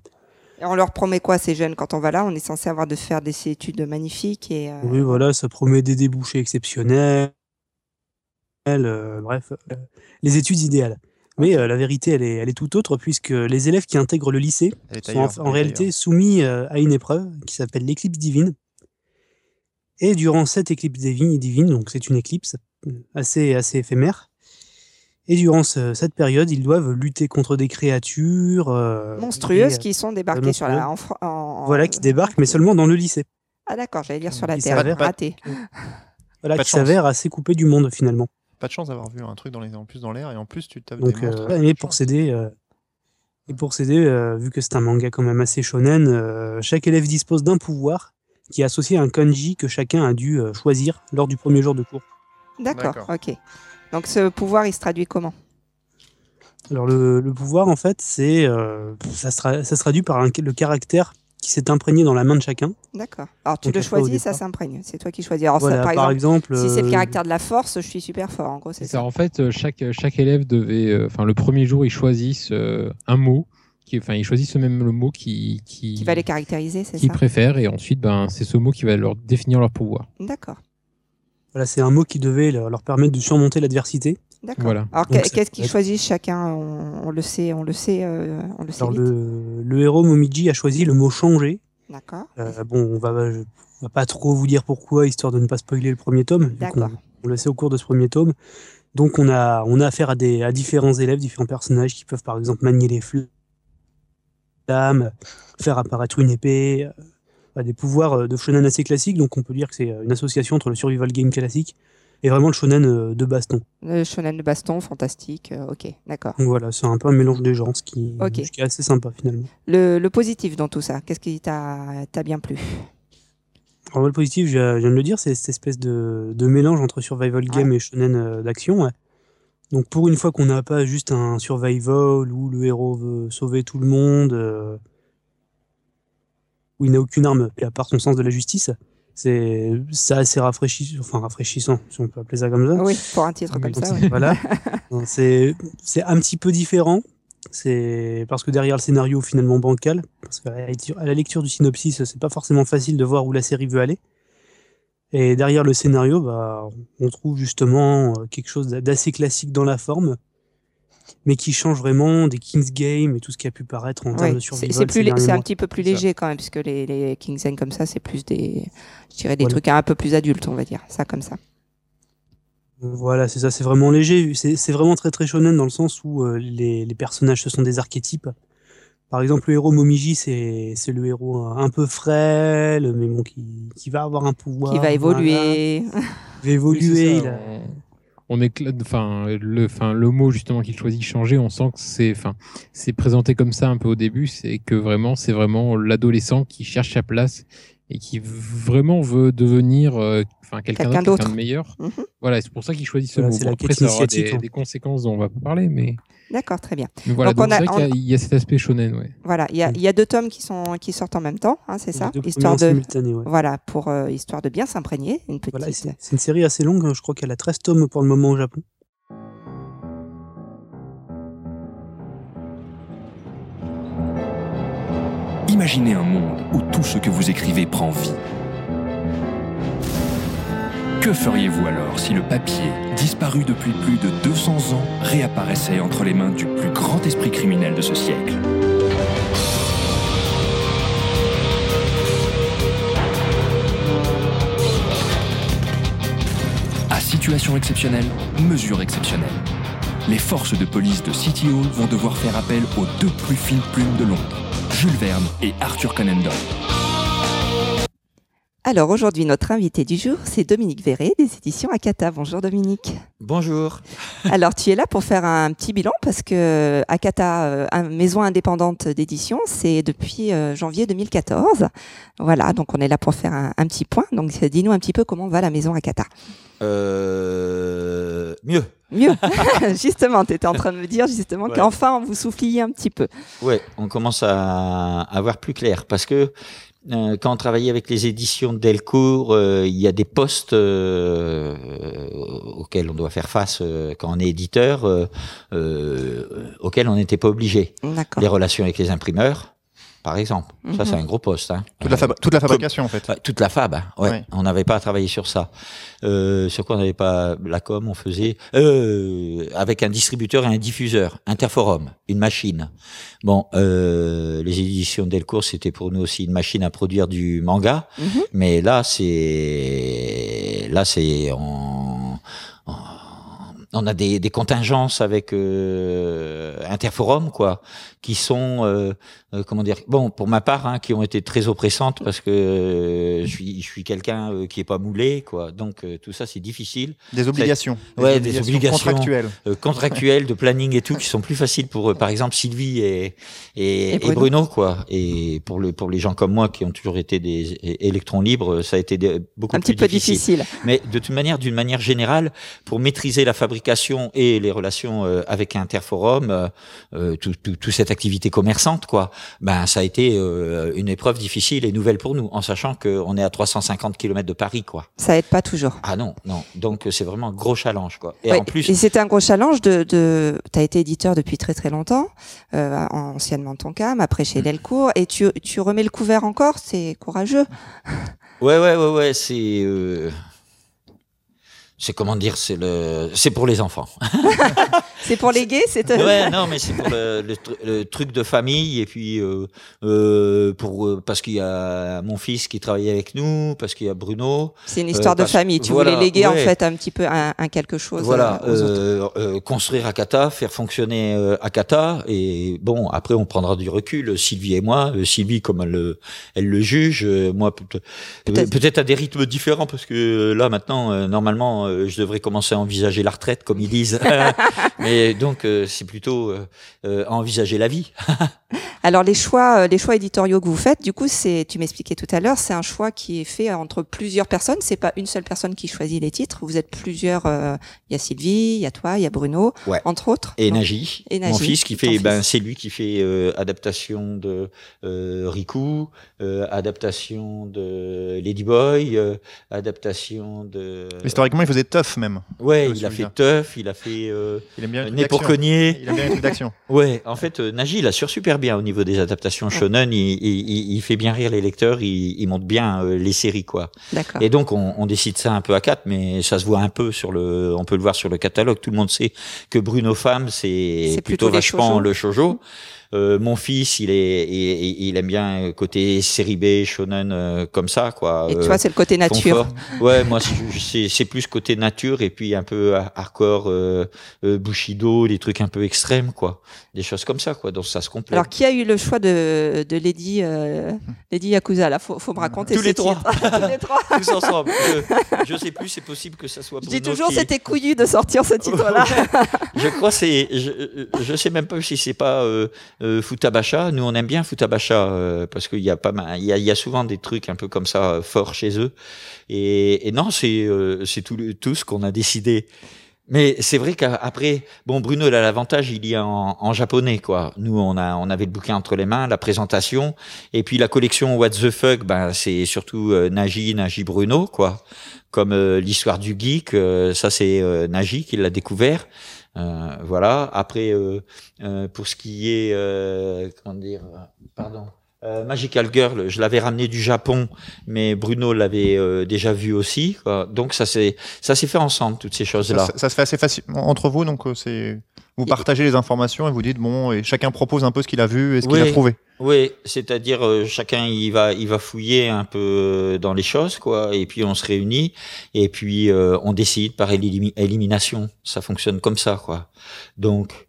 Speaker 1: Et on leur promet quoi, ces jeunes Quand on va là, on est censé avoir de faire des études magnifiques et. euh,
Speaker 5: Oui, voilà, ça promet des débouchés exceptionnels. euh, bref, euh, les études idéales. Mais euh, la vérité, elle est, elle est tout autre, puisque les élèves qui intègrent le lycée sont en, réalité soumis euh, à une épreuve qui s'appelle l'éclipse divine. Et durant cette éclipse divine, divine donc c'est une éclipse assez, assez éphémère, et durant ce- cette période, ils doivent lutter contre des créatures euh,
Speaker 1: Monstrueuses
Speaker 5: et,
Speaker 1: qui sont débarquées sur la. En,
Speaker 5: voilà, qui débarquent, mais seulement dans le lycée.
Speaker 1: Ah d'accord, j'allais dire sur la
Speaker 5: Qui
Speaker 1: Terre. Raté.
Speaker 5: Voilà,
Speaker 3: Pas
Speaker 5: qui s'avère assez coupé du monde finalement.
Speaker 3: Pas de chance d'avoir vu un truc dans les, en plus dans l'air et en plus tu tapes
Speaker 5: Donc,
Speaker 3: des monstres.
Speaker 5: euh, et pour s'aider, euh, et pour s'aider, euh, vu que c'est un manga quand même assez shonen, euh, chaque élève dispose d'un pouvoir qui est associé à un kanji que chacun a dû choisir lors du premier jour de cours.
Speaker 1: D'accord. ok. Donc ce pouvoir, il se traduit comment?
Speaker 5: Alors le, le pouvoir, en fait, c'est euh, ça, se tra- ça se traduit par un- le caractère qui s'est imprégné dans la main de chacun.
Speaker 1: D'accord. Alors tu
Speaker 5: Donc,
Speaker 1: le choisis, ça s'imprègne. C'est toi qui choisis. Alors ça, par
Speaker 5: par
Speaker 1: exemple,
Speaker 5: exemple,
Speaker 1: si c'est le
Speaker 5: euh,
Speaker 1: caractère de la force, je suis super fort. En gros, c'est
Speaker 6: ça.
Speaker 1: ça.
Speaker 6: En fait, euh, chaque, chaque élève devait, euh, enfin, le premier jour, ils choisissent euh, un mot, qui, enfin, ils choisissent même le mot qui, qui,
Speaker 1: Qui va les caractériser, c'est
Speaker 6: qu'ils
Speaker 1: ça?
Speaker 6: préfèrent, et ensuite, ben, c'est ce mot qui va leur définir leur pouvoir.
Speaker 1: D'accord.
Speaker 5: Voilà, c'est un mot qui devait leur, permettre de surmonter l'adversité.
Speaker 1: D'accord.
Speaker 6: Voilà.
Speaker 1: Alors qu'est-ce qu'ils choisissent chacun? On, on le sait, on le sait, euh, on le sait
Speaker 5: Alors
Speaker 1: vite.
Speaker 5: le, le héros Momiji a choisi le mot changer.
Speaker 1: D'accord.
Speaker 5: Euh, bon, on va, je- on va pas trop vous dire pourquoi, histoire de ne pas spoiler le premier tome.
Speaker 1: D'accord.
Speaker 5: On le sait au cours de ce premier tome. Donc on a, on a affaire à, des, à différents élèves, différents personnages qui peuvent par exemple manier les flammes, faire apparaître une épée, à des pouvoirs euh, de shonen assez classiques. Donc on peut dire que c'est euh, une association entre le survival game classique et vraiment le shonen euh, de baston.
Speaker 1: Le shonen de baston, fantastique. ok, d'accord.
Speaker 5: Donc voilà, c'est un peu un mélange des genres, ce qui,
Speaker 1: Ok.
Speaker 5: ce qui est assez sympa finalement.
Speaker 1: Le, le positif dans tout ça, qu'est-ce qui t'a bien plu?
Speaker 5: Alors, le positif, je je viens de le dire, c'est cette espèce de, de mélange entre survival game et shonen d'action. ouais. Donc pour une fois qu'on n'a pas juste un survival où le héros veut sauver tout le monde, euh, où il n'a aucune arme, et à part son sens de la justice, c'est assez rafraîchissant, enfin rafraîchissant, si on peut appeler ça comme ça.
Speaker 1: Oui, pour un titre comme ça.
Speaker 5: Voilà. C'est un petit peu différent. C'est parce que derrière le scénario finalement bancal, parce qu'à la lecture, à la lecture du synopsis, c'est pas forcément facile de voir où la série veut aller. Et derrière le scénario, bah, on trouve justement euh, quelque chose d'assez classique dans la forme, mais qui change vraiment des King's Game et tout ce qui a pu paraître en termes
Speaker 1: Oui,
Speaker 5: de survival.
Speaker 1: c'est plus un petit peu plus
Speaker 5: ça.
Speaker 1: léger quand même, puisque les, les King's End comme ça, c'est plus des, je dirais des
Speaker 5: Voilà.
Speaker 1: trucs un peu plus adultes, on va dire, ça comme ça.
Speaker 5: Voilà, c'est ça, c'est vraiment léger. C'est vraiment très très shonen dans le sens où euh, les, les personnages ce sont des archétypes. Par exemple, le héros Momiji, c'est c'est le héros un un peu frêle, mais bon, qui, qui va avoir un pouvoir.
Speaker 1: Qui va
Speaker 5: voilà,
Speaker 1: évoluer.
Speaker 5: qui va
Speaker 6: Oui,
Speaker 5: évoluer.
Speaker 6: c'est
Speaker 5: il
Speaker 6: ça,
Speaker 5: a-
Speaker 6: on, on éclate, enfin, le, enfin, le mot justement qu'il choisit changer, on sent que c'est, enfin, c'est présenté comme ça un peu au début, c'est que vraiment, c'est vraiment l'adolescent qui cherche sa place et qui vraiment veut devenir, euh, enfin, quelqu'un
Speaker 1: Quelqu'un
Speaker 6: d'autre, quelqu'un de meilleur.
Speaker 1: Mhm.
Speaker 6: Voilà, c'est pour ça qu'il choisit ce
Speaker 5: Voilà,
Speaker 6: mot.
Speaker 5: c'est
Speaker 6: Bon,
Speaker 5: la
Speaker 6: après, ça aura des, des conséquences dont on va pas parler, mais,
Speaker 1: D'accord, très bien.
Speaker 6: mais voilà.
Speaker 1: Donc,
Speaker 6: Donc,
Speaker 1: on a-
Speaker 6: c'est vrai qu'il y a-
Speaker 1: on-
Speaker 6: il y, a cet aspect shonen, ouais.
Speaker 1: Voilà, il y a,
Speaker 5: Mm.
Speaker 1: il y a deux tomes qui sont qui sortent en même temps, hein, c'est ça, histoire de,
Speaker 5: ouais.
Speaker 1: voilà, pour euh, histoire de bien s'imprégner, une petite.
Speaker 5: Voilà, c'est une série assez longue, hein, je crois qu'elle a 13 tomes pour le moment au Japon.
Speaker 7: Imaginez un monde où tout ce que vous écrivez prend vie. Que feriez-vous alors si le papier, disparu depuis plus de 200 ans, réapparaissait entre les mains du plus grand esprit criminel de ce siècle? À situation exceptionnelle, mesure exceptionnelle. Les forces de police de City Hall vont devoir faire appel aux deux plus fines plumes de Londres, Jules Verne et Arthur Conan Doyle.
Speaker 1: Alors aujourd'hui, notre invité du jour, c'est Dominique Verret des éditions Akata. Bonjour Dominique.
Speaker 8: Bonjour.
Speaker 1: Alors tu es là pour faire un petit bilan parce que Akata, euh, maison indépendante d'édition, c'est depuis euh, janvier 2014. Voilà, donc on est là pour faire un, un petit point. Donc euh, dis-nous un petit peu comment va la maison Akata.
Speaker 8: Euh, mieux.
Speaker 1: Mieux, justement, tu étais en train de me dire justement
Speaker 8: Ouais.
Speaker 1: qu'enfin vous souffliez un petit peu.
Speaker 8: Ouais, on commence à, à voir plus clair parce que euh, quand on travaillait avec les éditions Delcourt, euh, il y a des postes euh, auxquels on doit faire face euh, quand on est éditeur, euh, euh, auxquels on n'était pas obligé. Les relations avec les imprimeurs, par exemple. Ça,
Speaker 1: Mhm.
Speaker 8: c'est un gros poste. Hein.
Speaker 3: Toute la, toute la fabrication, en fait.
Speaker 8: Ouais, toute la fab, hein. ouais.
Speaker 3: Ouais.
Speaker 8: On n'avait pas travaillé sur ça. Euh, sur quoi on n'avait pas la com, on faisait euh, avec un distributeur et un diffuseur, Interforum, une machine. Bon, euh, les éditions Delcourt, c'était pour nous aussi une machine à produire du manga,
Speaker 1: Mhm.
Speaker 8: mais là, c'est là, c'est on, on- on a des, des contingences avec euh, Interforum, quoi, qui sont euh, euh, comment dire bon pour ma part hein, qui ont été très oppressantes parce que euh, je suis je suis quelqu'un euh, qui est pas moulé quoi donc euh, tout ça c'est difficile
Speaker 3: Des obligations.
Speaker 8: Ouais, des obligations.
Speaker 3: contractuelles.
Speaker 8: euh, contractuels de planning et tout qui sont plus faciles pour euh, par exemple Sylvie et et,
Speaker 1: Et
Speaker 8: et
Speaker 1: Bruno.
Speaker 8: Bruno. quoi et pour le pour les gens comme moi qui ont toujours été des électrons libres ça a été des- beaucoup
Speaker 1: Un
Speaker 8: plus
Speaker 1: petit peu
Speaker 8: difficile.
Speaker 1: difficile.
Speaker 8: Mais de toute manière, d'une manière générale, pour maîtriser la fabrication et les relations euh, avec Interforum, euh, euh, tout, tout, toute cette activité commerçante, quoi, ben ça a été euh, une épreuve difficile et nouvelle pour nous, en sachant qu'on est à 350 km de Paris, quoi.
Speaker 1: Ça aide pas toujours.
Speaker 8: Ah non, non. Donc euh, c'est vraiment un gros challenge, quoi. Et
Speaker 1: Ouais,
Speaker 8: en plus,
Speaker 1: et c'était un gros challenge de, de tu as été éditeur depuis très très longtemps, euh, anciennement Tonkam, après
Speaker 8: Mm.
Speaker 1: chez Delcourt, et tu, tu remets le couvert encore, c'est courageux.
Speaker 8: ouais, ouais, ouais, ouais, c'est. euh, C'est comment dire, c'est le, c'est pour les enfants.
Speaker 1: C'est pour les gays, c'est
Speaker 8: Ouais, non, mais c'est pour le, le tru- le truc de famille et puis euh, euh, pour euh, parce qu'il y a mon fils qui travaille avec nous, parce qu'il y a Bruno.
Speaker 1: c'est une histoire
Speaker 8: Euh,
Speaker 1: de
Speaker 8: parce-
Speaker 1: famille. Tu
Speaker 8: voilà,
Speaker 1: voulais léguer en fait un petit peu un, un quelque chose
Speaker 8: Voilà,
Speaker 1: euh,
Speaker 8: construire Akata, faire fonctionner euh, Akata, et bon, après on prendra du recul, Sylvie et moi. Sylvie, comme elle, le- elle le juge, euh, moi peut-
Speaker 1: Peut-être.
Speaker 8: peut-être à des rythmes différents, parce que là maintenant, euh, normalement, euh, je devrais commencer à envisager la retraite, comme ils disent. Mais donc, euh, c'est plutôt euh, euh, à envisager la vie.
Speaker 1: Alors les choix, euh, les choix éditoriaux que vous faites, du coup, c'est, tu m'expliquais tout à l'heure, c'est un choix qui est fait entre plusieurs personnes. C'est pas une seule personne qui choisit les titres. Vous êtes plusieurs. euh, Il y a Sylvie, il y a toi, il y a Bruno,
Speaker 8: Ouais.
Speaker 1: entre autres.
Speaker 8: Et
Speaker 1: Et
Speaker 8: mon fils qui fait, ben
Speaker 1: fils.
Speaker 8: c'est lui qui fait euh, adaptation de euh, Riku, euh, adaptation de Ladyboy, euh, adaptation de.
Speaker 3: Historiquement, il faisait tough même.
Speaker 8: Ouais, il a fait. Teuf, il a fait euh,
Speaker 3: Il aime bien
Speaker 8: Né pour
Speaker 3: d'action.
Speaker 8: cogner.
Speaker 3: Il aime bien les trucs d'action.
Speaker 8: Ouais, en fait, euh, Nagy, il assure super bien au niveau des adaptations shonen. Il, il, fait bien rire les lecteurs. Il, il monte bien euh, les séries, quoi.
Speaker 1: D'accord.
Speaker 8: Et donc, on, on décide ça un peu à quatre, mais ça se voit un peu sur le, on peut le voir sur le catalogue. Tout le monde sait que Bruno Femme, c'est plutôt,
Speaker 1: plutôt
Speaker 8: vachement
Speaker 1: shoujo.
Speaker 8: le shoujo. Euh, mon fils, il est, il, il aime bien côté série B, shonen, euh, comme ça, quoi.
Speaker 1: Et
Speaker 8: Euh,
Speaker 1: tu vois, c'est le côté nature.
Speaker 8: confort. Ouais, moi, c'est- plus côté nature et puis un peu har- hardcore, euh, euh, Bushido, des trucs un peu extrêmes, quoi. Des choses comme ça, quoi. Donc, ça se complète.
Speaker 1: Alors, qui a eu le choix de, de Lady, euh, Lady Yakuza Là, faut, faut me raconter
Speaker 8: Tous les trois.
Speaker 1: Tous les trois.
Speaker 8: Tous ensemble. Je, je sais plus, c'est possible que ça soit
Speaker 1: Je dis toujours,
Speaker 8: qui-
Speaker 1: c'était couillu de sortir ce titre-là.
Speaker 8: Je crois c'est, je, je sais même pas si c'est pas euh, euh, Futabasha. Nous, on aime bien Futabasha euh, parce qu'il y a pas mal, il y a, y a souvent des trucs un peu comme ça euh, forts chez eux. Et, et non, c'est euh, c'est tout, tout ce qu'on a décidé. Mais c'est vrai qu'après, bon, Bruno a l'avantage, il y a en, en japonais, quoi. Nous, on a, on avait le bouquin entre les mains, la présentation, et puis la collection What the fuck, ben c'est surtout euh, Nagy, Nagy Bruno, quoi. Comme euh, l'histoire du geek, euh, ça c'est euh, Nagy qui l'a découvert. Euh, voilà. Après, euh, euh, pour ce qui est, euh, comment dire, pardon. Euh, Magical Girl, je l'avais ramené du Japon, mais Bruno l'avait euh, déjà vu aussi. Quoi. Donc ça s'est ça s'est fait ensemble toutes ces choses-là.
Speaker 3: Ça, ça se fait assez facilement entre vous, donc euh, c'est vous partagez les informations et vous dites bon et chacun propose un peu ce qu'il a vu et ce qu'il a trouvé.
Speaker 8: Oui, c'est-à-dire euh, chacun il va il va fouiller un peu euh, dans les choses quoi, et puis on se réunit et puis euh, on décide par élimi- élimination. Ça fonctionne comme ça quoi. Donc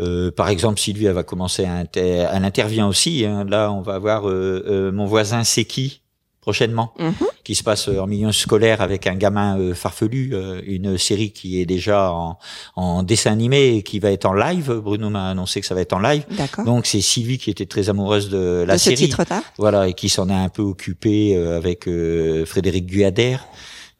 Speaker 8: euh, par exemple, Sylvie, elle va commencer à inter- elle intervient aussi. hein. Là, on va euh, mon voisin Seki prochainement,
Speaker 1: Mhm.
Speaker 8: qui se passe euh, en milieu scolaire avec un gamin euh, farfelu, euh, une série qui est déjà en, en dessin animé et qui va être en live. Bruno m'a annoncé que ça va être en live. Donc c'est Sylvie qui était très amoureuse de la
Speaker 1: de ce
Speaker 8: série,
Speaker 1: titre-là.
Speaker 8: voilà, et qui s'en a un peu occupé euh, avec Frédéric Guyader,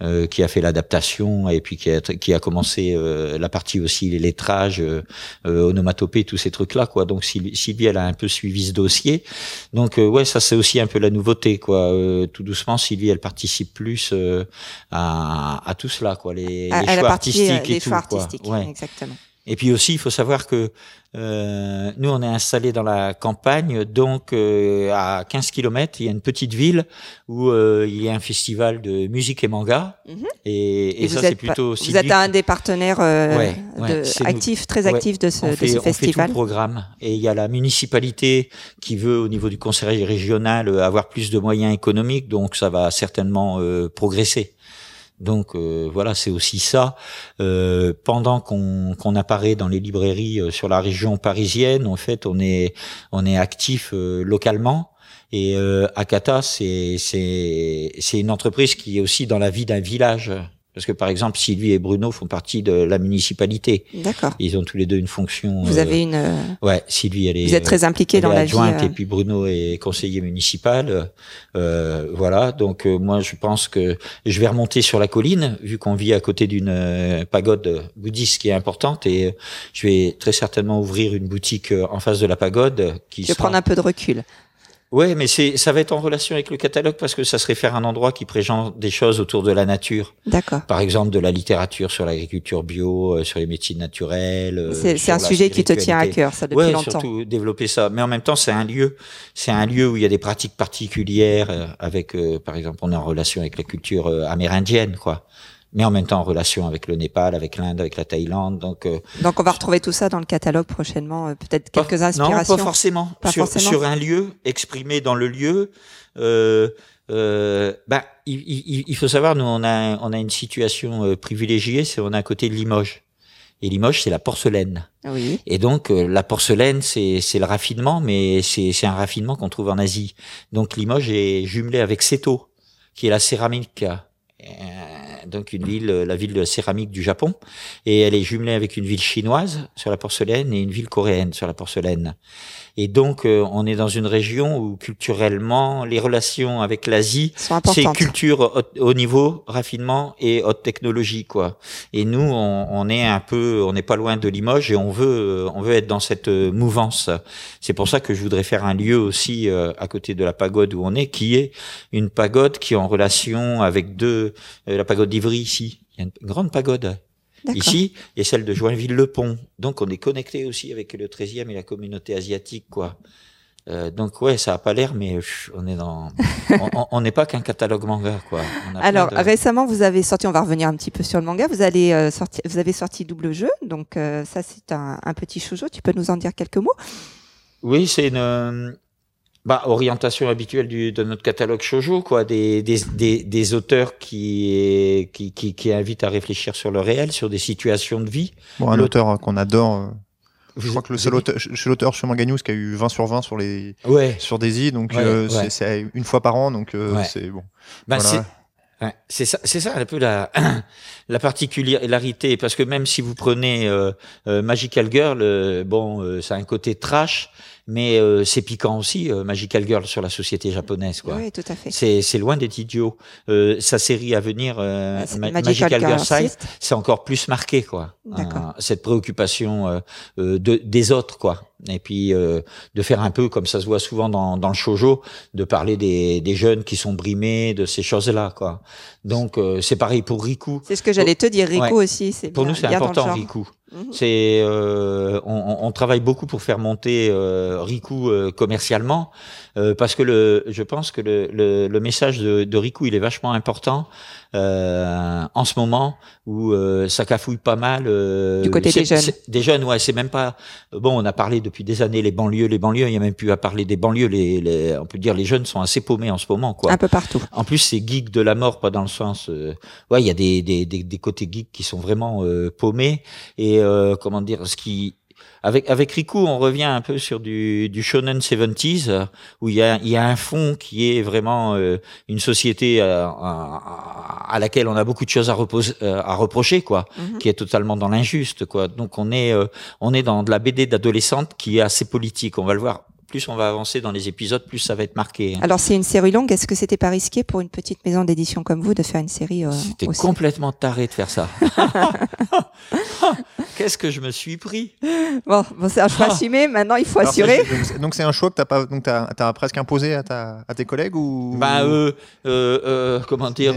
Speaker 8: euh, qui a fait l'adaptation et puis qui a, qui a commencé euh, la partie aussi les lettrages, euh, euh, onomatopée, tous ces trucs là, quoi. Donc Sylvie, elle a un peu suivi ce dossier. Donc euh, ouais, ça c'est aussi un peu la nouveauté, quoi. Euh, tout doucement, Sylvie, elle participe plus euh, à, à tout cela, quoi, les,
Speaker 1: À,
Speaker 8: les
Speaker 1: à la
Speaker 8: choix
Speaker 1: partie euh,
Speaker 8: artistiques et
Speaker 1: les
Speaker 8: tout,
Speaker 1: choix
Speaker 8: quoi.
Speaker 1: artistiques,
Speaker 8: Ouais.
Speaker 1: exactement.
Speaker 8: Et puis aussi, il faut savoir que euh, nous, on est installé dans la campagne, donc euh, à 15 km, il y a une petite ville où euh, il y a un festival de musique et manga.
Speaker 1: Mhm.
Speaker 8: Et, et
Speaker 1: Et
Speaker 8: ça,
Speaker 1: vous
Speaker 8: c'est plutôt
Speaker 1: Vous
Speaker 8: Sylvie
Speaker 1: êtes un des partenaires euh,
Speaker 8: Ouais, ouais,
Speaker 1: de-
Speaker 8: c'est nous.
Speaker 1: actifs, très
Speaker 8: Ouais,
Speaker 1: actifs de ce,
Speaker 8: on
Speaker 1: de
Speaker 8: fait,
Speaker 1: ce
Speaker 8: on fait tout le programme. Et il y a la municipalité qui veut, au niveau du conseil régional, euh, avoir plus de moyens économiques, donc ça va certainement euh, progresser. Donc euh, voilà, c'est aussi ça. Euh, pendant qu'on apparaît dans les librairies euh, sur la région parisienne, en fait, on est on est actif euh, localement. Et euh, Akata, c'est c'est une entreprise qui est aussi dans la vie d'un village. Parce que par exemple, Sylvie et Bruno font partie de la municipalité.
Speaker 1: D'accord.
Speaker 8: Ils ont tous les deux une fonction.
Speaker 1: Vous
Speaker 8: euh,
Speaker 1: avez une. euh,
Speaker 8: Ouais, Sylvie, elle est.
Speaker 1: Vous êtes très impliqué
Speaker 8: elle
Speaker 1: dans la vie. euh,
Speaker 8: et puis Bruno est conseiller municipal. Euh, voilà, donc euh, moi je pense que je vais remonter sur la colline vu qu'on vit à côté d'une euh, pagode bouddhiste qui est importante et euh, je vais très certainement ouvrir une boutique euh, en face de la pagode qui
Speaker 1: Je vais
Speaker 8: sera.
Speaker 1: prendre un peu de recul.
Speaker 8: Ouais, mais c'est ça va être en relation avec le catalogue parce que ça serait faire un endroit qui présente des choses autour de la nature.
Speaker 1: D'accord.
Speaker 8: Par exemple, de la littérature sur l'agriculture bio, euh, sur les médecines naturelles. euh,
Speaker 1: C'est c'est un sujet qui te tient à cœur, ça, depuis
Speaker 8: ouais,
Speaker 1: longtemps.
Speaker 8: surtout développer ça. Mais en même temps, c'est un lieu, c'est un lieu où il y a des pratiques particulières euh, avec, euh, par exemple, on est en relation avec la culture euh, amérindienne, quoi. Mais en même temps en relation avec le Népal, avec l'Inde, avec la Thaïlande. Donc, euh,
Speaker 1: Donc on va retrouver tout ça dans le catalogue prochainement, euh, peut-être
Speaker 8: pas-
Speaker 1: quelques
Speaker 8: Non,
Speaker 1: inspirations.
Speaker 8: pas forcément.
Speaker 1: Pas
Speaker 8: sur,
Speaker 1: forcément.
Speaker 8: sur un lieu, exprimé dans le lieu. Euh, euh, bah, il, il- il faut savoir, nous, on a, on a une situation euh, privilégiée, c'est on est à côté de Limoges. Et Limoges, c'est la porcelaine.
Speaker 1: Oui.
Speaker 8: Et donc euh, la porcelaine, c'est c'est le raffinement, mais c'est c'est un raffinement qu'on trouve en Asie. Donc Limoges est jumelé avec Seto, qui est la céramique. euh, donc une ville, la ville de céramique du Japon, et elle est jumelée avec une ville chinoise sur la porcelaine et une ville coréenne sur la porcelaine. Et donc euh, on est dans une région où culturellement les relations avec l'Asie c'est culture haut, haut niveau, raffinement et haute technologie quoi. Et nous on, on est un peu, on n'est pas loin de Limoges et on veut, on veut être dans cette euh, mouvance. C'est pour ça que je voudrais faire un lieu aussi euh, à côté de la pagode où on est, qui est une pagode qui est en relation avec deux, euh, la pagode d'Ivry ici. Il y a une grande pagode. Ici et celle de Joinville-le-Pont. Donc on est connecté aussi avec le 13e et la communauté asiatique quoi. Euh, donc ouais, ça a pas l'air, mais on est dans, on- n'est pas qu'un catalogue manga quoi. On a plein
Speaker 1: Alors
Speaker 8: de-
Speaker 1: récemment, vous avez sorti, on va revenir un petit peu sur le manga. Vous allez euh, vous avez sorti double jeu, donc euh, ça c'est un, un petit shoujo. Tu peux nous en dire quelques mots?
Speaker 8: Oui, c'est une bah, orientation habituelle du, de notre catalogue shoujo, quoi, des, des, des, des auteurs qui, qui, qui, qui invitent à réfléchir sur le réel, sur des situations de vie.
Speaker 3: Bon, un auteur qu'on adore. euh, Je
Speaker 8: Vous-
Speaker 3: crois que le seul auteur, chez l'auteur Chemin Gagnous qui a eu 20 sur 20 sur les
Speaker 8: Ouais.
Speaker 3: sur Daisy, donc
Speaker 8: Ouais,
Speaker 3: euh,
Speaker 8: ouais.
Speaker 3: c'est- une fois par an, donc euh, c'est bon.
Speaker 8: Ben,
Speaker 3: Voilà.
Speaker 8: c'est ça, c'est ça un peu la la particularité parce que même si vous prenez euh, euh, Magical Girl, euh, bon, euh, ça a un côté trash, mais euh, c'est piquant aussi euh, Magical Girl sur la société japonaise, quoi.
Speaker 1: Oui, tout à fait.
Speaker 8: C'est loin d'être idiot. Euh, sa série à venir, euh, Ma-
Speaker 1: Magical
Speaker 8: Magical,
Speaker 1: Girl
Speaker 8: Girl c'est encore plus marqué, quoi. Euh, cette préoccupation euh, euh, de, des autres, quoi. Et puis euh, de faire un peu comme ça se voit souvent dans, dans le shojo, de parler des, des jeunes qui sont brimés, de ces choses-là, quoi. Donc euh, c'est pareil pour Riku.
Speaker 1: C'est ce que j'allais te dire,
Speaker 8: Ouais.
Speaker 1: aussi. C'est
Speaker 8: Pour
Speaker 1: bien-
Speaker 8: nous, c'est important. Riku.
Speaker 1: Mhm.
Speaker 8: C'est, euh, on, on- on travaille beaucoup pour faire monter euh, Riku euh, commercialement, euh, parce que le, je pense que le, le, le message de, de Riku, il est vachement important en ce moment où euh, ça cafouille pas mal. euh,
Speaker 1: Du côté des jeunes.
Speaker 8: Des jeunes, ouais, c'est même pas. Bon, on a parlé depuis des années les banlieues, les banlieues. Il y a même plus à parler des banlieues. Les, les, on peut dire les jeunes sont assez paumés en ce moment, quoi.
Speaker 1: Un peu partout.
Speaker 8: En plus, c'est geek de la mort, pas dans le sens. euh, ouais, il y a des, des, des, des côtés geeks qui sont vraiment euh, paumés et euh, comment dire, ce qui avec avec Riku, on revient un peu sur du, du shonen 70s euh, où il y a il y a un fond qui est vraiment euh, une société euh, à, à laquelle on a beaucoup de choses à, repose, euh, à reprocher quoi,
Speaker 1: Mhm.
Speaker 8: qui est totalement dans l'injuste quoi. Donc on est euh, on est dans de la BD d'adolescente qui est assez politique. On va le voir. Plus on va avancer dans les épisodes, plus ça va être marqué. hein.
Speaker 1: Alors c'est une série longue. Est-ce que c'était pas risqué pour une petite maison d'édition comme vous de faire une série euh,
Speaker 8: C'était
Speaker 1: aussi
Speaker 8: complètement taré de faire ça. Qu'est-ce que je me suis pris?
Speaker 1: Bon, bon c'est un choix assumé. Maintenant, il faut
Speaker 3: Alors,
Speaker 1: assurer.
Speaker 3: donc c'est- un choix que t'as pas, donc t'as as presque imposé à ta à tes collègues ou
Speaker 8: Bah, euh, euh, euh, comment dire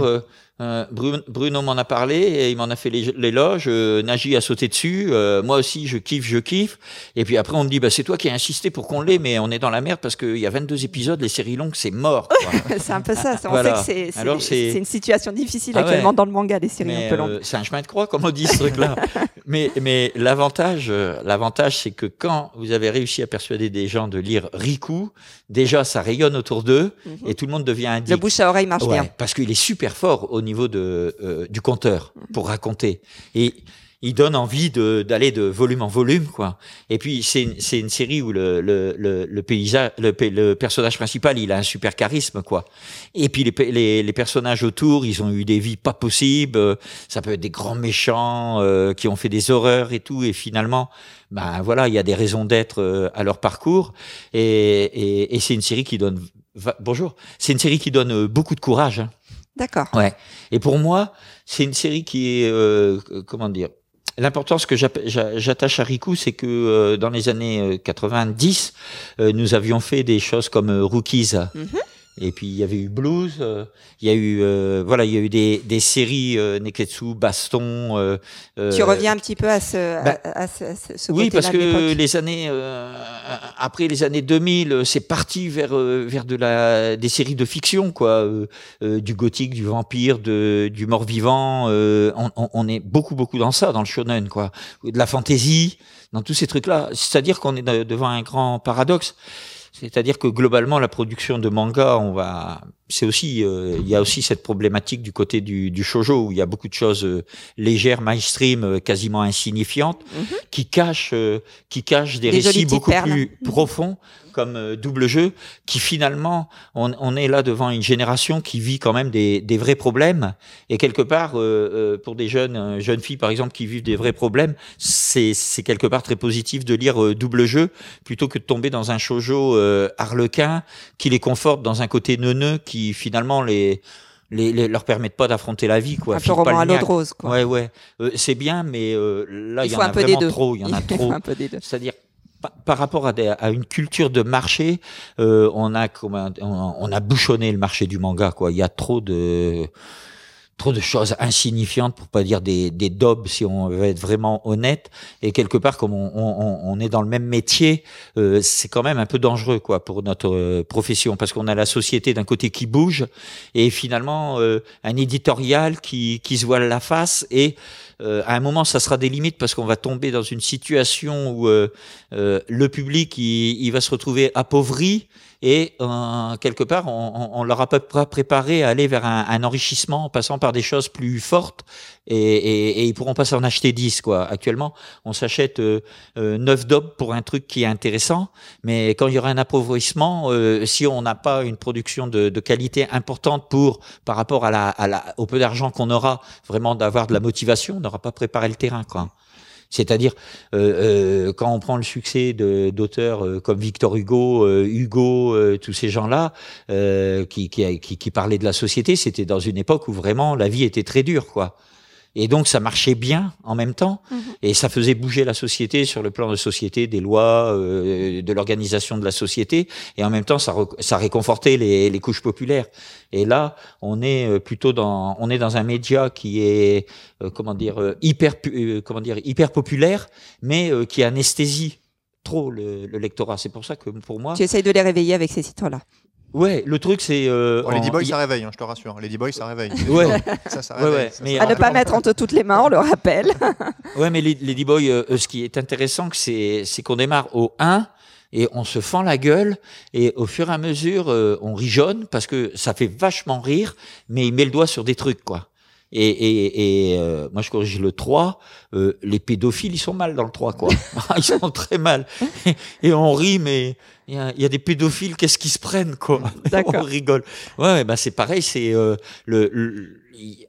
Speaker 8: euh, Bruno, m'en a parlé et il m'en a fait les- l'éloge. Euh, Nagy a sauté dessus. Euh, moi aussi, je kiffe, je kiffe. Et puis après, on me dit, bah, c'est toi qui as insisté pour qu'on l'ait, mais on est dans la merde parce qu'il y a 22 épisodes, les séries longues, c'est mort.
Speaker 1: c'est un peu ça. On
Speaker 8: Voilà.
Speaker 1: sait que c'est- une situation difficile
Speaker 8: Ah ouais.
Speaker 1: actuellement dans le manga, des séries
Speaker 8: Mais,
Speaker 1: un peu longues.
Speaker 8: euh, c'est un chemin de croix, comme on dit ce truc-là. mais mais l'avantage, l'avantage, c'est que quand vous avez réussi à persuader des gens de lire Riku, déjà ça rayonne autour d'eux
Speaker 1: Mhm.
Speaker 8: et tout le monde devient addict.
Speaker 1: Le bouche à oreille marche
Speaker 8: Ouais,
Speaker 1: bien.
Speaker 8: parce qu'il est super fort au niveau de, euh, du compteur pour raconter. Et il donne envie d'aller de, volume en volume, quoi. Et puis, c'est une, série où le, le, le, le personnage principal, il a un super charisme, quoi. Et puis, les, les, les personnages autour, ils ont eu des vies pas possibles. Ça peut être des grands méchants euh, qui ont fait des horreurs et tout. Et finalement, ben voilà, il y a des raisons d'être euh, à leur parcours. Et, et, c'est une série qui donne. Bonjour. C'est une série qui donne beaucoup de courage. hein.
Speaker 1: D'accord.
Speaker 8: Ouais. Et pour moi, c'est une série qui est euh, euh, comment dire. L'importance que j'attache à Riku, c'est que euh, dans les années euh, 90, euh, nous avions fait des choses comme Rookies.
Speaker 1: Mhm.
Speaker 8: Et puis il y avait eu Blues, euh, il y a eu euh, voilà, il y a eu des, des séries euh, Neketsu, Baston. euh,
Speaker 1: Tu
Speaker 8: euh,
Speaker 1: reviens un petit peu à ce,
Speaker 8: bah,
Speaker 1: à, à ce, à ce-
Speaker 8: oui, parce que les années euh, après les années 2000, euh, c'est parti vers vers de la des séries de fiction quoi, du gothique, du vampire, de du mort-vivant. euh, on, on- on est beaucoup beaucoup dans ça, dans le shonen quoi, de la fantasy, dans tous ces trucs-là. C'est-à-dire qu'on est de- devant un grand paradoxe. C'est-à-dire que globalement, la production de manga, on va, c'est aussi, euh, il y a aussi cette problématique du côté du, du shojo où il y a beaucoup de choses euh, légères, mainstream, euh, quasiment insignifiantes,
Speaker 1: Mhm.
Speaker 8: qui cachent, euh, qui cachent des, récits beaucoup
Speaker 1: perles.
Speaker 8: plus profonds, comme euh, double jeu, qui finalement, on, on est là devant une génération qui vit quand même des, des vrais problèmes. Et quelque part, euh, euh, pour des jeunes, jeunes filles par exemple, qui vivent des vrais problèmes, c'est c'est quelque part très positif de lire euh, double jeu plutôt que de tomber dans un shojo euh, harlequin qui les conforte dans un côté neuneux qui finalement les les, les- leur permettent pas d'affronter la vie quoi.
Speaker 1: un peu roman à l'eau de rose. Quoi.
Speaker 8: Ouais ouais, Euh, c'est bien mais euh, là il y en a vraiment trop, il y en a trop. C'est-à-dire pa- par rapport à, des- à une culture de marché, euh, on a on, on a bouchonné le marché du manga quoi. Il y a trop de trop de choses insignifiantes pour pas dire des des daubes si on veut être vraiment honnête. Et quelque part comme on, on, on est dans le même métier euh, c'est quand même un peu dangereux quoi pour notre euh, profession. Parce qu'on a la société d'un côté qui bouge et finalement euh, un éditorial qui qui se voile la face. Et euh, à un moment ça sera des limites parce qu'on va tomber dans une situation où euh, euh, le public il, il va se retrouver appauvri et euh, quelque part on, on leur a pas préparé à aller vers un, un enrichissement en passant par des choses plus fortes et, et, et ils pourront pas s'en acheter 10 quoi. Actuellement on s'achète euh, euh, 9 dobs pour un truc qui est intéressant mais quand il y aura un appauvrissement euh, si on n'a pas une production de, de qualité importante pour par rapport à la, à la au peu d'argent qu'on aura vraiment d'avoir de la motivation on n'aura pas préparé le terrain quoi c'est-à-dire euh, euh, quand on prend le succès d'auteurs euh, comme Victor Hugo, Hugo, tous ces gens-là qui, qui, qui, qui parlaient de la société, c'était dans une époque où vraiment la vie était très dure, quoi. Et donc ça marchait bien en même temps,
Speaker 1: Mhm.
Speaker 8: et ça faisait bouger la société sur le plan de société, des lois, euh, de l'organisation de la société, et en même temps ça, réconfortait les, les couches populaires. Et là, on est euh, plutôt dans, on est dans un média qui est, euh, comment dire, hyper, euh, comment dire, hyper populaire, mais qui anesthésie trop le, le lectorat. C'est pour ça que pour moi,
Speaker 1: Tu essayes de les réveiller avec ces titres-là.
Speaker 8: Ouais, le truc c'est, euh,
Speaker 3: Bon, Lady Boy,
Speaker 8: y-
Speaker 3: ça réveille, hein, je te rassure. Lady Boy, ça réveille.
Speaker 8: Ouais.
Speaker 3: ça, ça
Speaker 8: Ouais,
Speaker 3: réveille.
Speaker 8: ouais,
Speaker 3: ça,
Speaker 8: mais
Speaker 3: ça
Speaker 1: À ne pas mettre entre toutes les mains, on le rappelle.
Speaker 8: Ouais, mais Lady Boy, euh, euh, ce qui est intéressant, c'est, c'est qu'on démarre au 1 et on se fend la gueule et au fur et à mesure, euh, on rigeonne parce que ça fait vachement rire, mais il met le doigt sur des trucs, quoi. Et, et, et euh, moi, je corrige le 3. euh, les pédophiles, ils sont mal dans le 3, quoi. ils sont très mal. Et, on rit, mais il y a, il y a des pédophiles, qu'est-ce qu'ils se prennent, quoi? On rigole. Ouais, bah c'est pareil. C'est euh, le, le-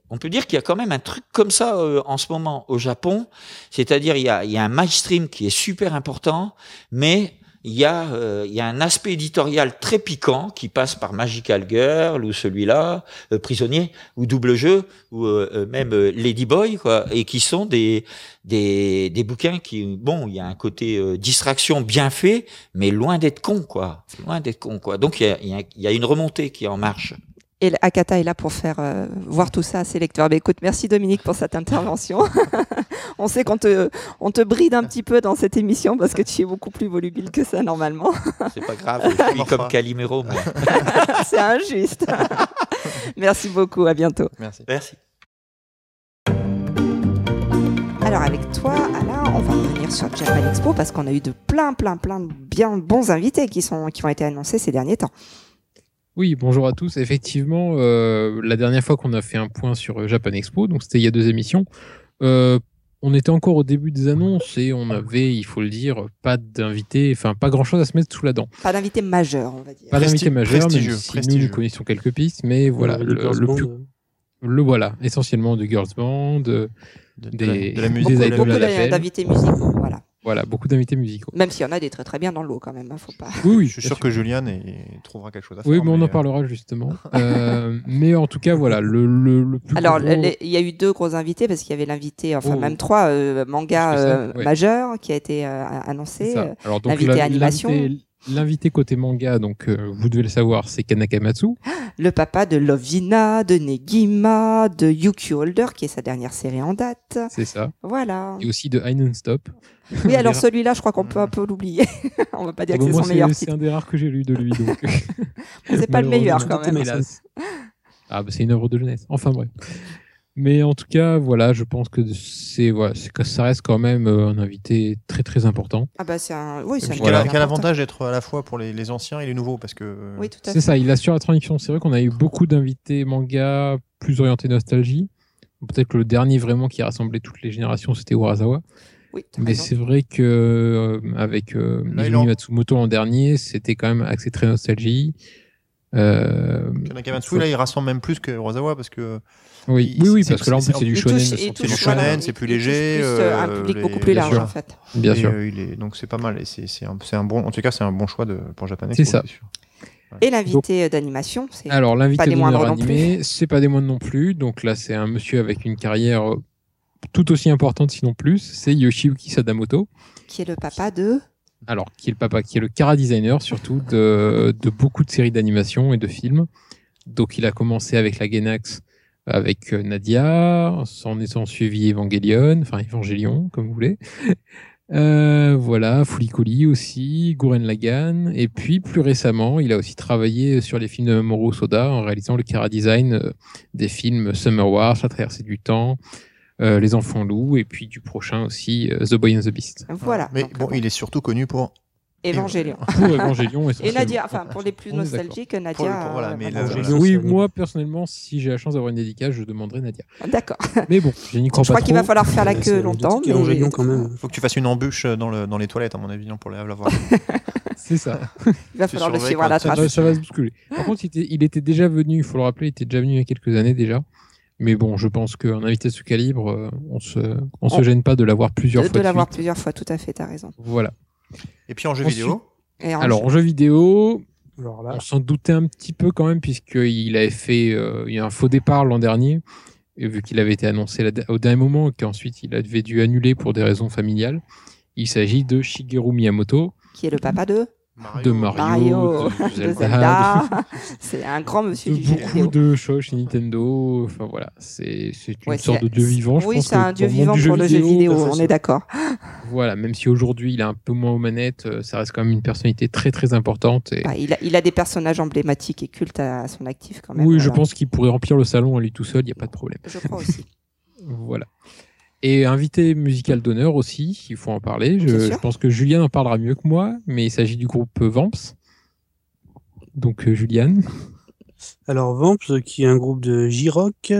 Speaker 8: on peut dire qu'il y a quand même un truc comme ça euh, en ce moment au Japon. C'est-à-dire, il y a, il y a un mainstream qui est super important, mais il y a, euh, il y a un aspect éditorial très piquant qui passe par Magical Girl ou celui-là, euh, Prisonnier ou Double Jeu ou euh, euh, même euh, Lady Boy, quoi, et qui sont des, des, des bouquins qui, bon, il y a un côté euh, distraction bien fait, mais loin d'être con, quoi. Loin d'être con, quoi. Donc il y a, il y a- il y a une remontée qui est en marche.
Speaker 1: Et Akata est là pour faire euh, voir tout ça à ses lecteurs. Bah, écoute, merci Dominique pour cette intervention. on sait qu'on te, on te bride un petit peu dans cette émission parce que tu es beaucoup plus volubile que ça normalement.
Speaker 8: C'est pas grave, je suis comme Calimero, moi.
Speaker 1: C'est injuste. merci beaucoup, à bientôt.
Speaker 3: Merci.
Speaker 8: Merci.
Speaker 1: Alors avec toi, Alain, on va revenir sur Japan Expo parce qu'on a eu de plein, plein, plein de bien bons invités qui, sont, qui ont été annoncés ces derniers temps.
Speaker 6: Oui, bonjour à tous. Effectivement, euh, la dernière fois qu'on a fait un point sur euh, Japan Expo, donc c'était il y a deux émissions, euh, on était encore au début des annonces et on avait, il faut le dire, pas d'invités, enfin pas grand chose à se mettre sous la dent.
Speaker 1: Pas d'invités majeurs, on va dire.
Speaker 6: Pas d'invités
Speaker 3: Presti-
Speaker 6: majeurs, même
Speaker 3: prestigieux,
Speaker 6: si nous,
Speaker 3: prestigieux.
Speaker 6: nous connaissons quelques pistes, mais voilà, le,
Speaker 5: Girls
Speaker 6: le
Speaker 5: Band,
Speaker 6: plus, le voilà, essentiellement de girls band, de-
Speaker 3: De, de
Speaker 6: Des-
Speaker 3: la, de la musique.
Speaker 6: des
Speaker 1: Beaucoup,
Speaker 6: idoles
Speaker 1: beaucoup
Speaker 6: à l'appel.
Speaker 1: d'invités musicaux, voilà.
Speaker 6: Voilà, beaucoup d'invités musicaux.
Speaker 1: Même s'il y en a des très très bien dans l'eau quand même, hein, faut pas.
Speaker 6: Oui, oui,
Speaker 3: Je suis sûr que Julian est- trouvera quelque chose à faire.
Speaker 6: Oui, mais on en
Speaker 3: euh,
Speaker 6: parlera justement. Euh, mais en tout cas, voilà, le, le, le plus
Speaker 1: Alors,
Speaker 6: gros-
Speaker 1: les- il y a eu deux gros invités parce qu'il y avait l'invité, enfin
Speaker 6: Oh.
Speaker 1: même trois euh, manga
Speaker 6: ça,
Speaker 1: euh,
Speaker 6: ouais.
Speaker 1: qui a été euh, annoncé.
Speaker 6: ça. Alors donc
Speaker 1: l'invité animation.
Speaker 6: L'invité- côté manga, donc euh, vous devez le savoir, c'est Kanakamatsu.
Speaker 1: Le papa de Lovina, de Negima, de Yuki Holder qui est sa dernière série en date.
Speaker 6: C'est ça.
Speaker 1: Voilà.
Speaker 6: Et aussi de High Non-Stop.
Speaker 1: Oui, alors celui-là, je crois qu'on peut un peu l'oublier. On va pas dire
Speaker 6: Bon,
Speaker 1: que c'est
Speaker 6: moi,
Speaker 1: son meilleur
Speaker 6: c'est un des rares que j'ai lu de lui, donc.
Speaker 1: C'est pas le meilleur quand même.
Speaker 6: Ah, bah, c'est une œuvre de jeunesse. Enfin, bref. Mais en tout cas, voilà, je pense que c'est voilà, c'est que ça reste quand même euh, un invité très très important.
Speaker 1: Ah bah c'est un, oui, c'est
Speaker 3: quel,
Speaker 6: Voilà.
Speaker 3: quel avantage d'être à la fois pour les, les anciens et les nouveaux parce que euh,
Speaker 1: Oui, tout à
Speaker 6: C'est ça, il assure la transition. C'est vrai qu'on a eu beaucoup d'invités manga plus orientés nostalgie. Peut-être que le dernier vraiment qui a rassemblé toutes les générations, c'était Urasawa.
Speaker 1: Oui,
Speaker 6: Mais c'est vrai que euh, avec euh, Izumi
Speaker 3: en-
Speaker 6: Matsumoto l'an dernier, c'était quand même axé très nostalgie. Euh,
Speaker 3: Kanakamatsu là il rassemble même plus que Rosawa parce que
Speaker 6: oui, oui, oui, parce que là en
Speaker 3: c'est-
Speaker 6: plus c'est du shonen, c'est
Speaker 3: du shonen, c'est plus léger,
Speaker 1: plus, euh, un
Speaker 3: euh,
Speaker 1: public
Speaker 3: les-
Speaker 1: beaucoup plus large en fait.
Speaker 6: bien
Speaker 3: Et,
Speaker 6: sûr.
Speaker 3: euh, il est donc c'est pas mal et c'est un, bon en tout cas c'est un bon choix de pour Japan
Speaker 6: C'est ça.
Speaker 1: Et l'invité d'animation, c'est
Speaker 6: Alors
Speaker 1: pas
Speaker 6: l'invité d'honneur animé, c'est pas des moindres non plus. Donc là c'est un monsieur avec une carrière euh, tout aussi importante sinon plus. C'est Yoshiyuki Sadamoto.
Speaker 1: qui est le papa de.
Speaker 6: alors qui est le papa, qui est le cara designer surtout de, de beaucoup de séries d'animation et de films. Donc il a commencé avec la Gainax avec euh, Nadia, s'en étant suivi Evangelion, enfin Evangelion comme vous voulez. Euh, voilà, Fulicoli aussi, Guren Lagann, et puis plus récemment, il a aussi travaillé sur les films de Mamoru Soda en réalisant le cara design euh, des films Summer Wars, La traversée du temps, euh, Les enfants loups, et puis du prochain aussi The Boy and the Beast.
Speaker 1: Voilà.
Speaker 3: Mais
Speaker 1: donc,
Speaker 3: bon il est surtout connu pour
Speaker 1: Évangélion.
Speaker 6: Pour Evangelion
Speaker 1: Et
Speaker 6: essentiellement.
Speaker 1: Nadia, enfin pour les plus nostalgiques, Nadia.
Speaker 3: Pour le- pour- voilà, mais
Speaker 1: voilà.
Speaker 6: Oui, moi personnellement, si j'ai la chance d'avoir une dédicace, je demanderai Nadia.
Speaker 1: D'accord.
Speaker 6: Mais bon, je n'y crois
Speaker 1: Je
Speaker 6: pas
Speaker 1: crois qu'il va falloir faire la queue longtemps. mais
Speaker 5: quand même.
Speaker 3: faut que tu fasses une embûche dans le dans les toilettes à mon avis pour l'avoir.
Speaker 6: C'est ça.
Speaker 1: Il va falloir le suivre à la trace.
Speaker 6: va, ça va se bousculer. Par contre, il était, il était déjà venu, il faut le rappeler, il était déjà venu il y a quelques années déjà. Mais bon, je pense qu'un invité de ce calibre, euh, on se, on se gêne pas de l'avoir plusieurs
Speaker 1: De,
Speaker 6: fois.
Speaker 1: de l'avoir plusieurs fois, tout à fait, t'as raison.
Speaker 6: Voilà.
Speaker 3: Et puis en jeu
Speaker 6: Ensuite-
Speaker 3: vidéo
Speaker 1: Et en
Speaker 6: Alors, en jeu vidéo,
Speaker 5: Alors là,
Speaker 6: on s'en doutait un petit peu quand même, puisqu'il avait fait euh, il y a un faux départ l'an dernier, et vu qu'il avait été annoncé au dernier moment, et qu'ensuite il avait dû annuler pour des raisons familiales. Il s'agit de Shigeru Miyamoto,
Speaker 1: qui est le papa de
Speaker 6: de Mario,
Speaker 1: Mario,
Speaker 6: de
Speaker 1: de
Speaker 6: Zelda,
Speaker 1: Zelda. C'est un grand monsieur
Speaker 6: de
Speaker 1: du jeu
Speaker 6: beaucoup
Speaker 1: vidéo.
Speaker 6: de choses chez Nintendo. Enfin voilà, c'est c'est une
Speaker 1: Ouais,
Speaker 6: sorte de dieu vivant. Je
Speaker 1: oui,
Speaker 6: pense
Speaker 1: c'est un dieu vivant
Speaker 6: du
Speaker 1: pour le jeu vidéo, on est d'accord.
Speaker 6: Voilà, même si aujourd'hui il est un peu moins aux manettes, euh, ça reste quand même une personnalité très très importante. Et...
Speaker 1: Ah, il, a, il a des personnages emblématiques et cultes à son actif quand même.
Speaker 6: oui, je pense qu'il pourrait remplir le salon à lui tout seul, il n'y a pas de problème.
Speaker 1: Je crois aussi.
Speaker 6: Voilà. Et invité musical d'honneur aussi, il faut en parler. Je,
Speaker 1: sûr.
Speaker 6: je pense que Julien en parlera mieux que moi, mais il s'agit du groupe Vamps. Donc euh, Julian.
Speaker 5: Alors Vamps, qui est un groupe de J-Rock,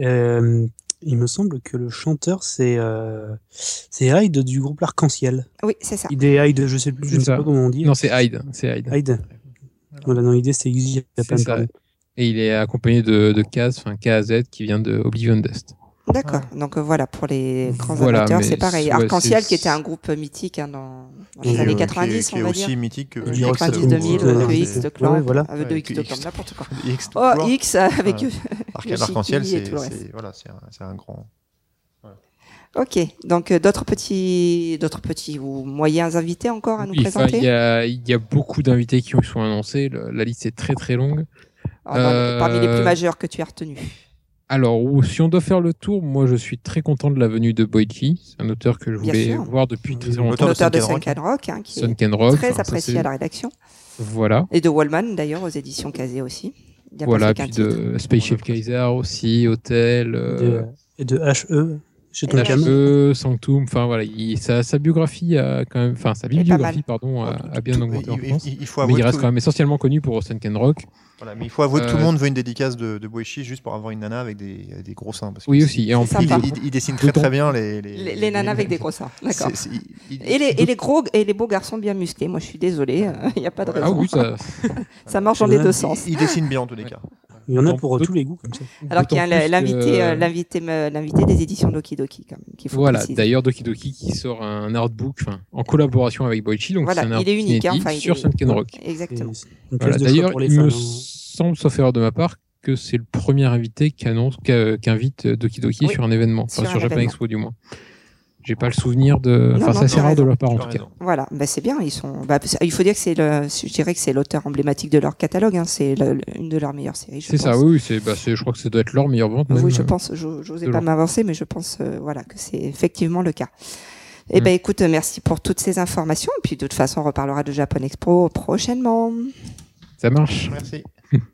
Speaker 5: euh, il me semble que le chanteur c'est euh, c'est Hyde du groupe L'Arc-en-Ciel.
Speaker 1: Oui, c'est ça.
Speaker 5: Idée Hyde, je sais plus, je ne sais
Speaker 6: ça.
Speaker 5: pas comment on dit.
Speaker 6: Non, c'est Hyde. C'est Hyde.
Speaker 5: Hyde. Voilà, non, idée c'est pardon.
Speaker 6: Et il est accompagné de, de Kaz, enfin KZ, qui vient de Oblivion Dust.
Speaker 1: D'accord. Donc euh, voilà, pour les grands
Speaker 6: Voilà,
Speaker 1: amateurs, c'est pareil.
Speaker 6: ouais,
Speaker 1: Arc-en-ciel qui était un groupe mythique hein, dans, dans les années
Speaker 5: euh,
Speaker 1: 90,
Speaker 3: qui est,
Speaker 1: on
Speaker 3: qui
Speaker 1: va dire.
Speaker 3: aussi mythique que
Speaker 5: Il y aura
Speaker 1: 90
Speaker 5: cette
Speaker 1: 2000,
Speaker 5: musique,
Speaker 1: le X de
Speaker 5: ouais, voilà.
Speaker 1: avec de
Speaker 3: Ouais,
Speaker 1: X de
Speaker 3: X.
Speaker 1: Clamp, n'importe quoi.
Speaker 3: X
Speaker 1: Oh. X avec...
Speaker 3: Voilà. Arc-
Speaker 1: Yoshiki
Speaker 3: L'arc-en-ciel,
Speaker 1: et
Speaker 3: c'est voilà, c'est un, grand.
Speaker 1: Ok, donc euh, d'autres petits, d'autres petits ou moyens invités encore à nous
Speaker 6: Oui,
Speaker 1: présenter
Speaker 6: il, y a, il y a beaucoup d'invités qui sont annoncés. Le- la liste est très très longue.
Speaker 1: Alors,
Speaker 6: Euh,
Speaker 1: Parmi les plus majeurs que tu as retenus.
Speaker 6: Alors, si on doit faire le tour, moi je suis très content de la venue de Boichi. C'est un auteur que je voulais voir depuis très longtemps.
Speaker 3: L'auteur de
Speaker 1: L'auteur de
Speaker 3: Sunken
Speaker 1: Rock, hein, qui est
Speaker 6: Rock.
Speaker 1: très apprécié à la rédaction.
Speaker 6: Voilà.
Speaker 1: Et de Wallman, d'ailleurs, aux éditions Kazé aussi. Il y a pas
Speaker 6: Voilà, puis de Spaceship Kaiser aussi, Hotel, euh,
Speaker 5: De- et de HE, chez Tonkam.
Speaker 6: HE, Sanctum, enfin voilà, il- sa, sa biographie a quand même, enfin sa bibliographie, pardon, a, a bien augmenté en
Speaker 3: il,
Speaker 6: France.
Speaker 3: il- il faut
Speaker 6: Mais il reste
Speaker 3: tout-
Speaker 6: quand même essentiellement connu pour Sunken Rock.
Speaker 3: Voilà, mais il faut avouer que tout le
Speaker 6: Euh,
Speaker 3: monde veut une dédicace de, de Boichi juste pour avoir une nana avec des, des gros seins. Parce que
Speaker 6: Oui aussi, et en plus,
Speaker 3: Il,
Speaker 1: sympa.
Speaker 3: il- il dessine très très bien les, les,
Speaker 1: Les, les nanas avec des gros seins, d'accord.
Speaker 3: c'est- c'est- il- il-
Speaker 1: Et les, et les gros et les beaux garçons bien musclés. Moi, je suis désolée, il n'y a pas de raison.
Speaker 6: ah oui, ça,
Speaker 1: Ça marche dans les deux sens.
Speaker 3: il- il dessine bien en tous les cas.
Speaker 5: Il y en a pour
Speaker 6: d'autres-
Speaker 5: tous les goûts, comme ça.
Speaker 1: Alors qu'il y a l'invité,
Speaker 6: que-
Speaker 1: euh, l'invité, des éditions Doki Doki, quand même, qu'il faut
Speaker 6: Voilà,
Speaker 1: préciser.
Speaker 6: d'ailleurs Doki Doki qui sort un artbook en collaboration avec Boichi, donc
Speaker 1: Voilà,
Speaker 6: c'est un
Speaker 1: il est
Speaker 6: artbook
Speaker 1: unique, hein, enfin,
Speaker 6: sur
Speaker 1: est-
Speaker 6: Sunken Rock.
Speaker 1: Exactement.
Speaker 6: Voilà, D'ailleurs,
Speaker 5: pour les
Speaker 6: il me
Speaker 5: hein.
Speaker 6: Semble, sauf erreur de ma part, que c'est le premier invité qui annonce, qu'a- qu'invite Doki Doki
Speaker 1: Oui,
Speaker 6: sur un événement,
Speaker 1: sur
Speaker 6: enfin sur Japan
Speaker 1: événement.
Speaker 6: Expo du moins. J'ai pas le souvenir de.
Speaker 1: Non,
Speaker 6: Enfin,
Speaker 1: non,
Speaker 6: c'est rare de leur part en tout cas.
Speaker 1: Voilà, ben c'est bien. Ils sont. bah, il faut dire que c'est le. Je dirais que c'est l'auteur emblématique de leur catalogue. hein, c'est le- une de leurs meilleures séries.
Speaker 6: C'est ça,
Speaker 1: pense.
Speaker 6: oui, oui, c'est, bah, c'est- je crois que ça doit être leur meilleure vente.
Speaker 1: Oui, je pense. je- J'osais pas m'avancer, mais je pense, euh, voilà, que c'est effectivement le cas. Eh
Speaker 6: Mm.
Speaker 1: ben, écoute, merci pour toutes ces informations. Et puis, de toute façon, on reparlera de Japan Expo prochainement.
Speaker 6: Ça marche.
Speaker 3: Merci.